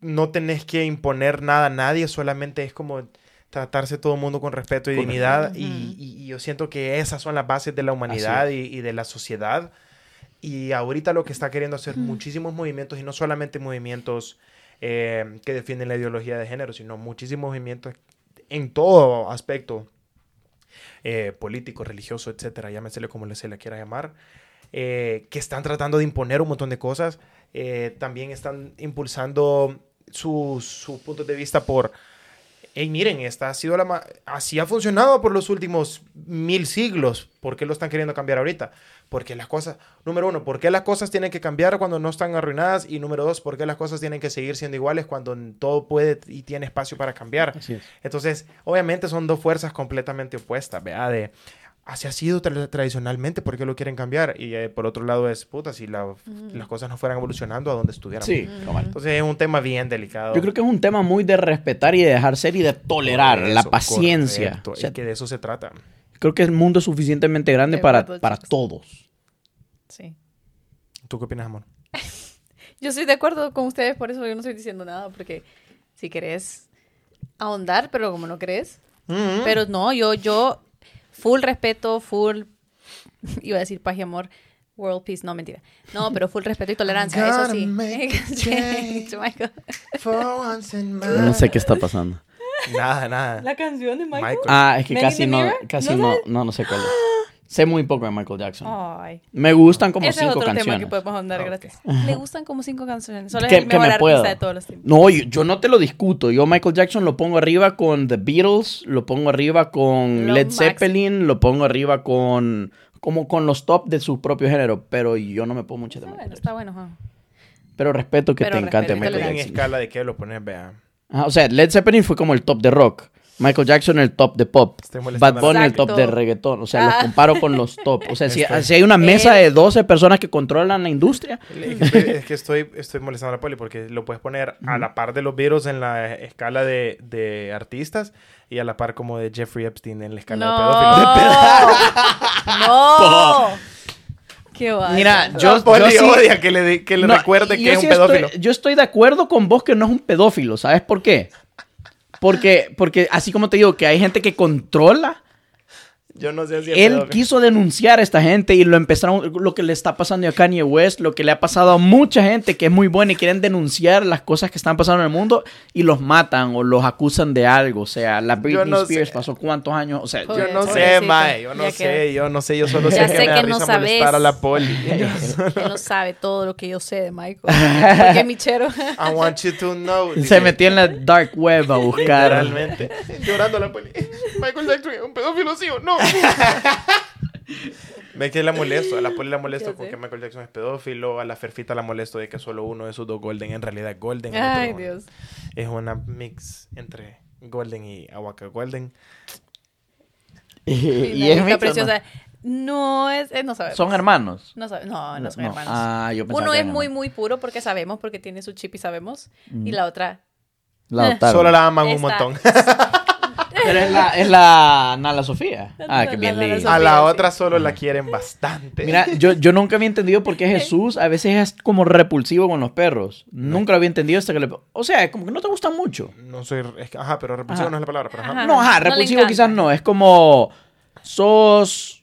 No tenés que imponer nada a nadie, solamente es como tratarse todo el mundo con respeto y dignidad. Y, Ujú. y- y yo siento que esas son las bases de la humanidad y, y de la sociedad. Y ahorita lo que está queriendo hacer muchísimos movimientos, y no solamente movimientos eh, que defienden la ideología de género, sino muchísimos movimientos en todo aspecto eh, político, religioso, etcétera, llámesele como se le quiera llamar, eh, que están tratando de imponer un montón de cosas, eh, también están impulsando sus sus puntos de vista por, hey, miren, esta ha sido la así ha funcionado por los últimos mil siglos, ¿por qué lo están queriendo cambiar ahorita? Porque las cosas, número uno, ¿por qué las cosas tienen que cambiar cuando no están arruinadas? Y número dos, ¿por qué las cosas tienen que seguir siendo iguales cuando todo puede y tiene espacio para cambiar? Así es. Entonces, obviamente son dos fuerzas completamente opuestas, ¿vea? De, así ha sido tra- tradicionalmente, ¿por qué lo quieren cambiar? Y eh, por otro lado es, puta, si la- las cosas no fueran evolucionando, ¿a dónde estuviéramos? Sí, cabal. Entonces es un tema bien delicado. Yo creo que es un tema muy de respetar y de dejar ser y de tolerar, la paciencia. correcto, O sea, y que de eso se trata. Creo que el mundo es suficientemente grande De para, para todos. Sí. ¿Tú qué opinas, amor? Yo estoy de acuerdo con ustedes, por eso yo no estoy diciendo nada, porque si querés ahondar, pero como no crees. Mm. Pero no, yo, yo, full respeto, full, iba a decir paz y amor, world peace, no, mentira. No, pero full respeto y tolerancia, eso sí. No sé qué está pasando. Nada, nada. La canción de Michael. Michael. Ah, es que in casi no, casi ¿No no, no, no sé cuál es. Sé muy poco de Michael Jackson. Ay. Me gustan como Ese es cinco otro tema canciones. que podemos Ah, ok. gratis. Le gustan como cinco canciones. Solo es Que, el que mejor me artista puedo. de todos los tiempos. No, yo, yo no te lo discuto. Yo Michael Jackson lo pongo arriba con The Beatles, lo pongo arriba con Lo Led máximo. Zeppelin, lo pongo arriba con como con los top de su propio género, pero yo no me pongo mucho de Está Michael bueno, Jackson. está bueno. ajá. Pero respeto que Pero te encante Michael en. Jackson. escala de qué lo pones, vea. Ajá, o sea, Led Zeppelin fue como el top de rock. Michael Jackson el top de pop. Estoy molestando Bad Bunny el top de reggaetón. O sea, los Ah. comparo con los top. O sea, si, hay una mesa Eh. de 12 personas que controlan la industria, Es que estoy, estoy, molestando a la poli porque lo puedes poner a la par de los Beatles en la escala de, de artistas y a la par como de Jeffrey Epstein en la escala de pedófilos. No. no. Qué. Mira, Yo, yo, la poli yo sí- odia que le, que le No, recuerde que es un sí pedófilo. Estoy, yo estoy de acuerdo con vos que no es un pedófilo. ¿Sabes por qué? Porque, porque así como te digo, que hay gente que controla. Yo no sé si es Él pedófilo. quiso denunciar a esta gente y lo empezaron, lo que le está pasando a Kanye West, lo que le ha pasado a mucha gente que es muy buena y quieren denunciar las cosas que están pasando en el mundo y los matan o los acusan de algo. O sea, la Britney no Spears sé. pasó cuántos años. O sea, Joder. Yo no sé, mae. Yo no Ya sé, que- yo no sé. Yo solo sé Ya que sé me da que no sabes. a la poli. Él no sabe todo lo que yo sé de Michael. Porque Michero. I want you to know. se metió en la dark web a buscar. Literalmente. Llorando la poli. Michael Jackson es un pedófilo, sí o no. Ve que la molesto, a la poli la molesto con sé. que Michael Jackson es pedófilo, a la Ferfita la molesto de que solo uno de sus dos Golden en realidad es Golden. Ay, Dios. Es una mix entre Golden y Aguaca Golden. Y, y Y es ¿no? preciosa. No es, eh, no sabemos. Son hermanos. No, sabe- no, no son No. hermanos. Ah, yo Uno es muy, muy puro porque sabemos, porque tiene su chip y sabemos. Y la otra. La adoptaron. Solo la aman un montón. Pero es la, es la Nala Sofía. Ah, la bien leí. A la otra solo la quieren bastante. Mira, yo, yo nunca había entendido por qué Jesús a veces es como repulsivo con los perros. Nunca lo había entendido hasta que le... O sea, como que no te gustan mucho. No soy. es que- ajá, pero repulsivo Ajá. no es la palabra. Pero ajá. Ajá. No, ajá, repulsivo quizás no. Es como... Sos...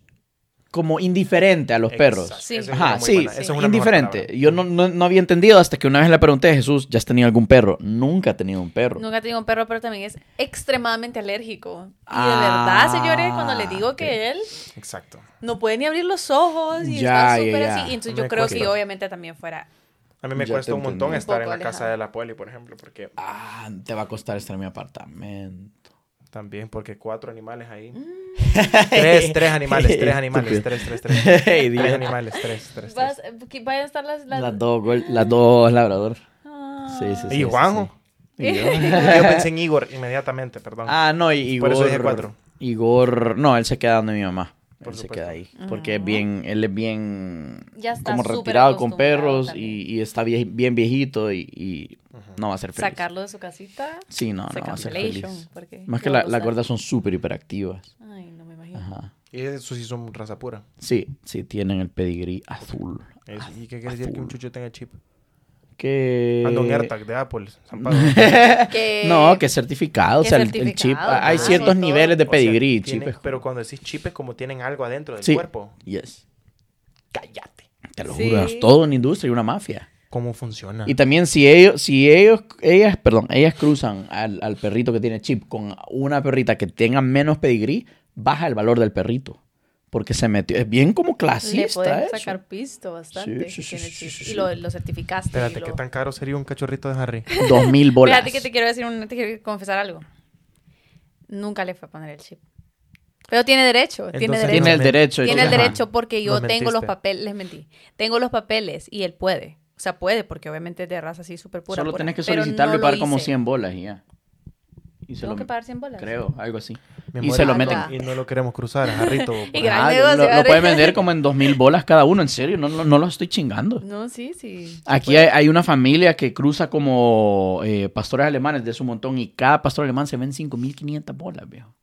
como indiferente a los perros. Sí. Ajá, sí, buena- esa es indiferente. Yo no, no, no había entendido hasta que una vez le pregunté a Jesús, ¿ya has tenido algún perro? Nunca he tenido un perro. Nunca he tenido un perro, pero también es extremadamente alérgico. Y de Ah, verdad, señores, cuando le digo ok. que él Exacto. no puede ni abrir los ojos y Ya, está súper así. Y entonces yo creo cuesta. que obviamente también fuera. A mí me Ya cuesta un montón entendí. estar Un en la poco casa alejado. de la poli, por ejemplo, porque Ah, te va a costar estar en mi apartamento. También, porque cuatro animales ahí. Mm. Tres, tres animales, tres animales, tres, tres, tres. Hey, Tres animales, tres, tres, Vas, vayan a estar las. las... Las dos, gol- las dos labrador. Ah. Sí, sí, sí. ¿Y sí, Juanjo? sí. Y yo. Yo pensé en Igor inmediatamente, perdón. Ah, no, y Igor. Por eso dije cuatro. Igor, no, él se queda donde mi mamá. Por él se queda ahí. Porque es bien, él es bien Ya está como retirado con perros y, y está vie- bien viejito y, y no va a ser feliz. Sacarlo de su casita. Sí, no, no va a ser feliz. porque Más ¿qué que la- las gordas son súper hiperactivas. Ay, no me imagino. Ajá. Y eso sí son raza pura. Sí, sí, tienen el pedigrí azul. Eso. ¿Y qué quiere decir que un chucho tenga chip? Que... Ando un AirTag de Apple. San Pablo. Que- No, que es certificado. O sea, el, el chip... certificado, Hay ah, ciertos todo. niveles de O sea, pedigrí, es- Pero cuando decís chip es como tienen algo adentro del Sí. cuerpo. Yes. Cállate. Te lo Sí. juro, es todo una industria y una mafia. ¿Cómo funciona? Y también si ellos, si ellos, ellas, perdón, ellas cruzan al, al perrito que tiene chip con una perrita que tenga menos pedigrí, baja el valor del perrito. Porque se metió, es bien como Le clasista pueden eso. sacar pisto bastante. Sí, sí, sí, y lo, lo certificaste. Espérate, lo- ¿qué tan caro sería un cachorrito de Harry? Dos mil bolas. Fíjate que te quiero decir, un, te quiero confesar algo. Nunca le fue a poner el chip. Pero tiene derecho, tiene derecho. Tiene el derecho. Tiene el derecho porque yo tengo los papeles, les mentí. Tengo los papeles y él puede. O sea, puede porque obviamente es de raza así súper pura. Solo pura. tenés que solicitarlo no y pagar como hice. 100 bolas y ya. Y se Tengo lo- que pagar 100 bolas. Creo, algo así. Y se lo meten. Y no lo queremos cruzar, Jarrito. Y gran Ah, negocio, lo, lo vender como en dos mil bolas cada uno, en serio, no, no, no lo estoy chingando. No, sí, sí. Aquí hay, hay una familia que cruza como eh, pastores alemanes de su montón y cada pastor alemán se ven 5.500 bolas, viejo.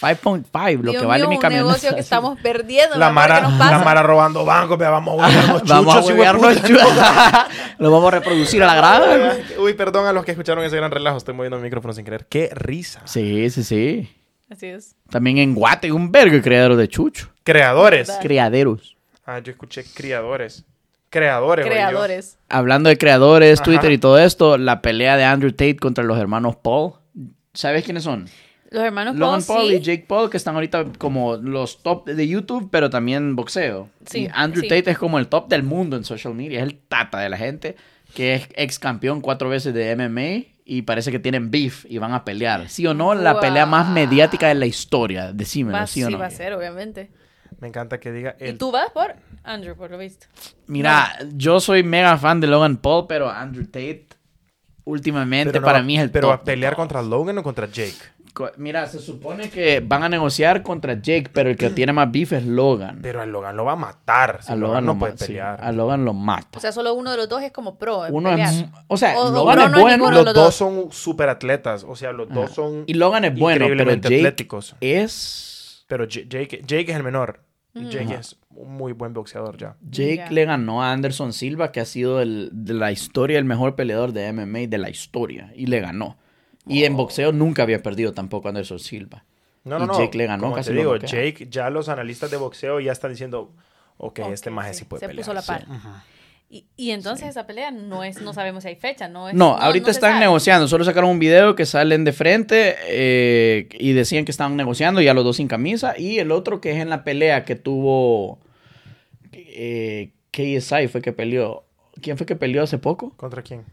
5.5, lo Dios que vale mío, mi un camioneta. negocio que estamos perdiendo. La mi amor, ¿qué Mara, nos la? Mara robando bancos, vea, vamos a huevearnos Vamos a chuchos, Lo vamos a reproducir a la grada. Uy, perdón a los que escucharon ese gran relajo. Estoy moviendo el micrófono sin querer. ¡Qué risa! Sí, sí, sí. Así es. También en Guate, un vergo de de chucho. Creadores. Criaderos. Ah, yo escuché criadores. Creadores. Creadores. Hablando de creadores, Ajá. Twitter y todo esto, la pelea de Andrew Tate contra los hermanos Paul. ¿Sabes quiénes son? Los hermanos Logan Paul, Paul sí. y Jake Paul, que están ahorita como los top de YouTube, pero también boxeo. Sí, y Andrew sí. Tate es como el top del mundo en social media, es el tata de la gente, que es ex campeón cuatro veces de MMA y parece que tienen beef y van a pelear. ¿Sí o no? La Wow. pelea más mediática de la historia, decímelo, Va, ¿sí o sí no? va a ser, obviamente. Me encanta que diga ¿Y tú vas por Andrew, por lo visto? Mira, yo soy mega fan de Logan Paul, pero Andrew Tate últimamente Pero no, para mí es el Pero top. a pelear contra Logan o contra Jake. Mira, se supone que van a negociar contra Jake, pero el que tiene más beef es Logan. Pero a Logan lo va a matar. Si a Logan, Logan no lo puede sí, pelear. a Logan lo mata. O sea, solo uno de los dos es como pro. en Uno pelear. es, o sea, O- Logan es no es bueno Los los dos dos. son super atletas. O sea, los dos son... y Logan es bueno, pero increíblemente Jake atléticos. es Pero Jake, Jake es el menor. Jake es un muy buen boxeador ya. Jake le ganó a Anderson Silva, que ha sido el, de la historia el mejor peleador de MMA de la historia y le ganó. Y en boxeo nunca había perdido tampoco Anderson Silva. No, Y no, no. Jake le ganó, Como casi te digo. Jake, ya los analistas de boxeo ya están diciendo, ok, Ok, este maje sí. sí puede Se pelear. puso la Sí. par. Y, y entonces esa pelea no es, no sabemos si hay fecha, no es. No, ahorita se están negociando. Solo sacaron un video que salen de frente eh, y decían que estaban negociando ya los dos sin camisa. Y el otro que es en la pelea que tuvo eh, KSI fue que peleó. ¿Quién fue que peleó hace poco? ¿Contra quién?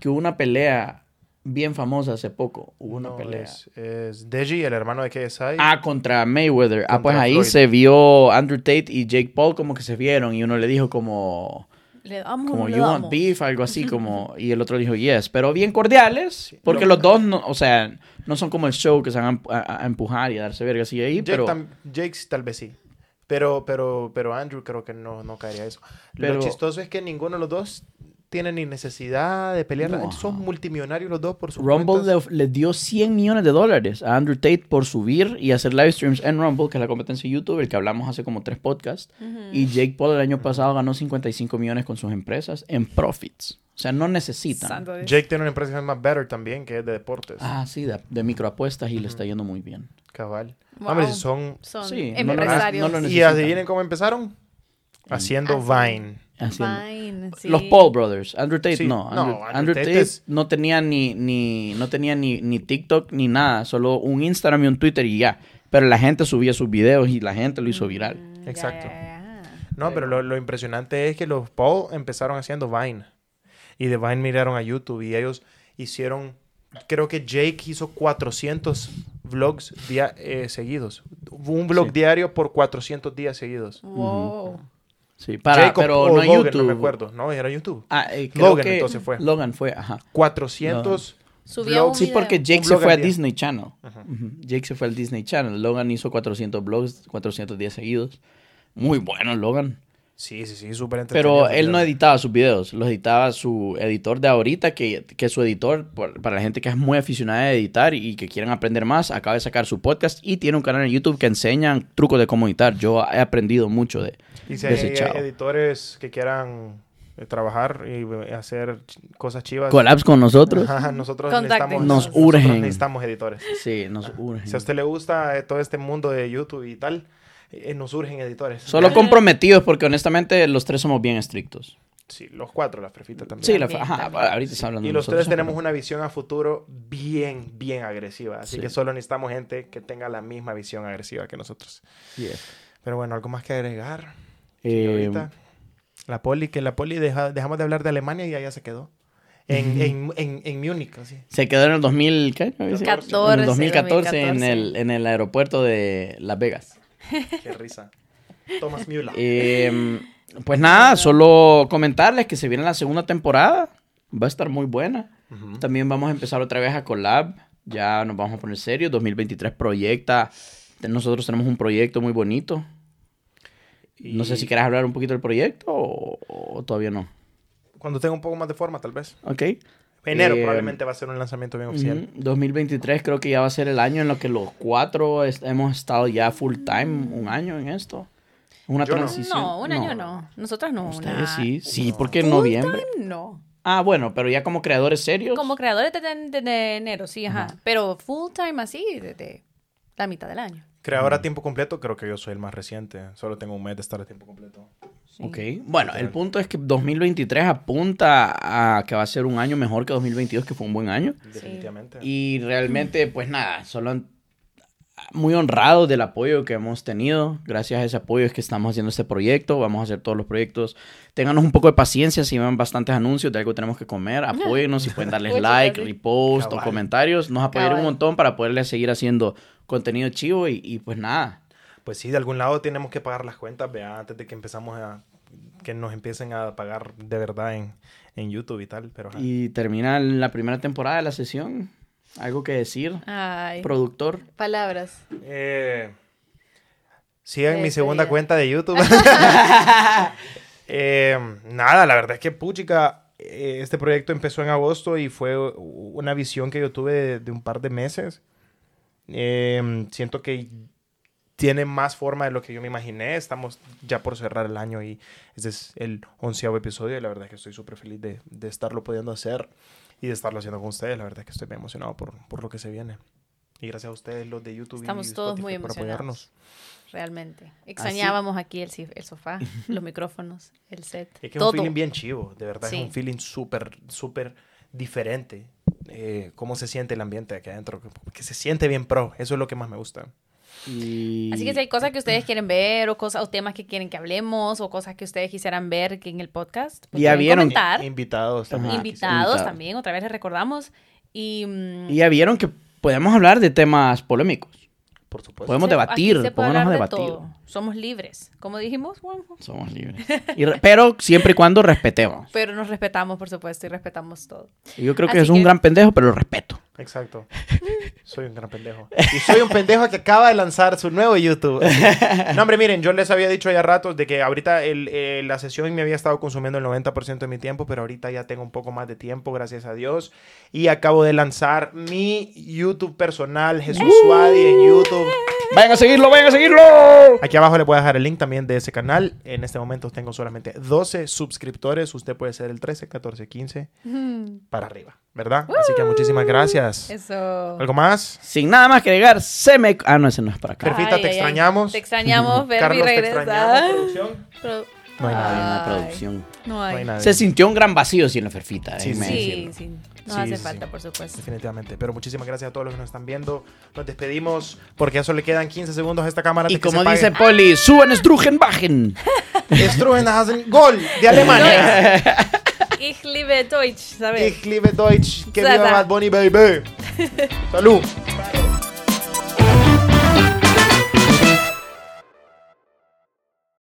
Que hubo una pelea bien famosa hace poco. Hubo una No, pelea. Es, es Deji, el hermano de KSI. Ah, contra Mayweather. ah, pues ahí Floyd. se vio Andrew Tate y Jake Paul como que se vieron y uno le dijo como... Le damos, como le you want beef, algo así como, y el otro dijo yes, pero bien cordiales, porque Lo- los dos, no, o sea, no son como el show que se van a, a- a empujar y a darse verga así ahí, Jake, pero tam- Jake sí, tal vez sí. Pero, pero, pero Andrew creo que no, no caería eso. Pero- Lo chistoso es que ninguno de los dos tienen ni necesidad de pelear. No. Son multimillonarios los dos por su Rumble le, le dio 100 millones de dólares a Andrew Tate por subir y hacer live streams en Rumble, que es la competencia de YouTube, el que hablamos hace como tres podcasts. Y Jake Paul el año pasado ganó 55 millones con sus empresas en profits. O sea, no necesitan. Jake tiene una empresa que se llama Better también, que es de deportes. Ah, sí, de, de microapuestas y le está yendo muy bien. Cabal. Wow. Hombre, si son... Son Sí, no empresarios. no lo ¿Y adivinen cómo empezaron? Haciendo Así. Vine. Haciendo- Vine, sí. Los Paul Brothers. Andrew Tate Sí, no. no, Andrew, Andrew Tate Tate, es- no tenía ni, ni, no tenía ni, ni TikTok ni nada. Solo un Instagram y un Twitter y ya. Pero la gente subía sus videos y la gente lo hizo viral. Mm, ya, Exacto. No, pero lo, lo impresionante es que los Paul empezaron haciendo Vine. Y de Vine miraron a YouTube y ellos hicieron... Creo que Jake hizo 400 vlogs eh, seguidos. Un vlog Sí. diario por 400 días seguidos. Wow. Sí, para, Jacob pero o no Logan, YouTube. no me acuerdo. No, era YouTube. Ah, eh, creo Logan que entonces fue. Logan fue, ajá. 400 Subía vlogs. un Sí, video. porque Jake Un se fue a día. Disney Channel. Ujú. Jake se fue al Disney Channel. Logan hizo 400 blogs, 400 días seguidos. Muy bueno, Logan. Sí, sí, sí, súper entretenido. Pero él no editaba sus videos, los editaba su editor de ahorita, que, que su editor, por- para la gente que es muy aficionada a editar y que quieren aprender más, acaba de sacar su podcast y tiene un canal en YouTube que enseñan trucos de cómo editar. Yo he aprendido mucho de, Y si de hay ese chavo. editores que quieran eh, trabajar y eh, hacer cosas chivas. Collabs con nosotros. Ajá, nosotros Contáctenos. necesitamos, Nos nosotros urgen. necesitamos editores. Sí, nos urgen. Si a usted le gusta eh, todo este mundo de YouTube y tal, eh, nos urgen editores. Solo comprometidos porque honestamente los tres somos bien estrictos. Sí, los cuatro, la frefita también. Sí, la, También, ajá, también. ahorita está hablando Y los tres tenemos una visión a futuro bien, bien agresiva. Así Sí. que solo necesitamos gente que tenga la misma visión agresiva que nosotros. Yeah. Pero bueno, algo más que agregar. Eh, ahorita, la poli, que la poli deja- dejamos de hablar de Alemania y allá se quedó. En, en, en, en Múnich, así. Se quedó en el 2000, ¿qué? ¿Me dice? 14, En el 2014 en 2014. el, en el aeropuerto de Las Vegas. Qué risa. Thomas Müller. Eh, pues nada, solo comentarles que se viene la segunda temporada. Va a estar muy buena. También vamos a empezar otra vez a collab. Ya nos vamos a poner serios. 2023 proyecta. Nosotros tenemos un proyecto muy bonito. No sé si quieres hablar un poquito del proyecto o, o todavía no. Cuando tenga un poco más de forma, tal vez. Ok. Enero Eh, probablemente va a ser un lanzamiento bien oficial. Ujú, 2023 creo que ya va a ser el año en lo que los cuatro es- hemos estado ya full time, un año en esto. Una Yo no. transición. No, un año no. Nosotros no. Ustedes una- sí, sí, No. porque en Full noviembre. time, No. Ah, bueno, pero ya como creadores serios. Como creadores de, de- de enero, sí, ajá. Pero full time así, desde la mitad del año. Creador a tiempo completo, creo que yo soy el más reciente. Solo tengo un mes de estar a tiempo completo. Sí. Ok. Bueno, el punto es que 2023 apunta a que va a ser un año mejor que 2022, que fue un buen año. Definitivamente. Y realmente, pues nada, solo han- muy honrados del apoyo que hemos tenido. Gracias a ese apoyo es que estamos haciendo este proyecto. Vamos a hacer todos los proyectos. Ténganos un poco de paciencia si ven bastantes anuncios de algo tenemos que comer. Apóyennos si pueden darles like, repost o comentarios. Nos apoyaron un montón para poderles seguir haciendo contenido chivo y, y pues nada. Pues sí, de algún lado tenemos que pagar las cuentas, vea, antes de que empezamos a... Que nos empiecen a pagar de verdad en, en YouTube y tal. Pero. Y termina la primera temporada de la sesión. ¿Algo que decir? Ay. Productor. Palabras. Eh, sigan mi Despedida. segunda cuenta de YouTube. Eh, nada, la verdad es que Puchica, eh, este proyecto empezó en agosto y fue una visión que yo tuve de, de un par de meses. Eh, siento que tiene más forma de lo que yo me imaginé. Estamos ya por cerrar el año y este es el onceavo episodio y la verdad es que estoy súper feliz de, de estarlo pudiendo hacer y de estarlo haciendo con ustedes. La verdad es que estoy bien emocionado por, por lo que se viene. Y gracias a ustedes, los de YouTube Estamos y todos Spotify, muy por emocionados. apoyarnos. Realmente. Extrañábamos aquí el, el sofá, los micrófonos, el set. Es que es todo. un feeling bien chivo, de verdad Sí. es un feeling súper, súper diferente. Eh, cómo se siente el ambiente aquí adentro, que se siente bien pro, eso es lo que más me gusta. Y... Así que si hay cosas que ustedes quieren ver o cosas o temas que quieren que hablemos o cosas que ustedes quisieran ver que en el podcast, pues Ya vieron- comentar. Invitados también. Ajá. invitados Invitado. también, otra vez les recordamos. Y, mm, Y ya vieron que podemos hablar de temas polémicos. Por supuesto. Podemos se- debatir, de debatir. todo. Somos libres, como dijimos. Somos libres. Y pero siempre y cuando respetemos. Pero nos respetamos, por supuesto, y respetamos todo. Y yo creo que Así es un gran pendejo, pero lo respeto. Exacto. Soy un gran pendejo. Y soy un pendejo que acaba de lanzar su nuevo YouTube. No, hombre, miren, yo les había dicho ya ratos de que ahorita el, eh, la sesión me había estado consumiendo el 90% de mi tiempo, pero ahorita ya tengo un poco más de tiempo, gracias a Dios. Y acabo de lanzar mi YouTube personal, Jesús Suadi, en YouTube. Vayan a seguirlo, vayan a seguirlo. Aquí abajo le voy a dejar el link también de ese canal. En este momento tengo solamente 12 suscriptores. Usted puede ser el 13, 14, 15 para arriba, ¿verdad? Así que muchísimas gracias. Eso. ¿Algo más? Sin nada más que agregar, se me... Ah, no, ese no es para acá. Perfita, Ay, te ay, ay. extrañamos. Te extrañamos, Carlos, te regresa. extrañamos, producción. No hay nadie en la producción. No hay. No hay nadie. Se sintió un gran vacío sin la ferfita. Sí, sí. Sí, Nos Sí, hace sí, falta, sí. por supuesto. Definitivamente. Pero muchísimas gracias a todos los que nos están viendo. Nos despedimos porque a eso le quedan 15 segundos a esta cámara. Y como dice apague. Poli, suban, estrujen, bajen. Struenhasen, Gol de Alemania. Ich liebe Deutsch, ¿sabes? Ich liebe Deutsch. Que viva Bad Bunny, baby. Salud.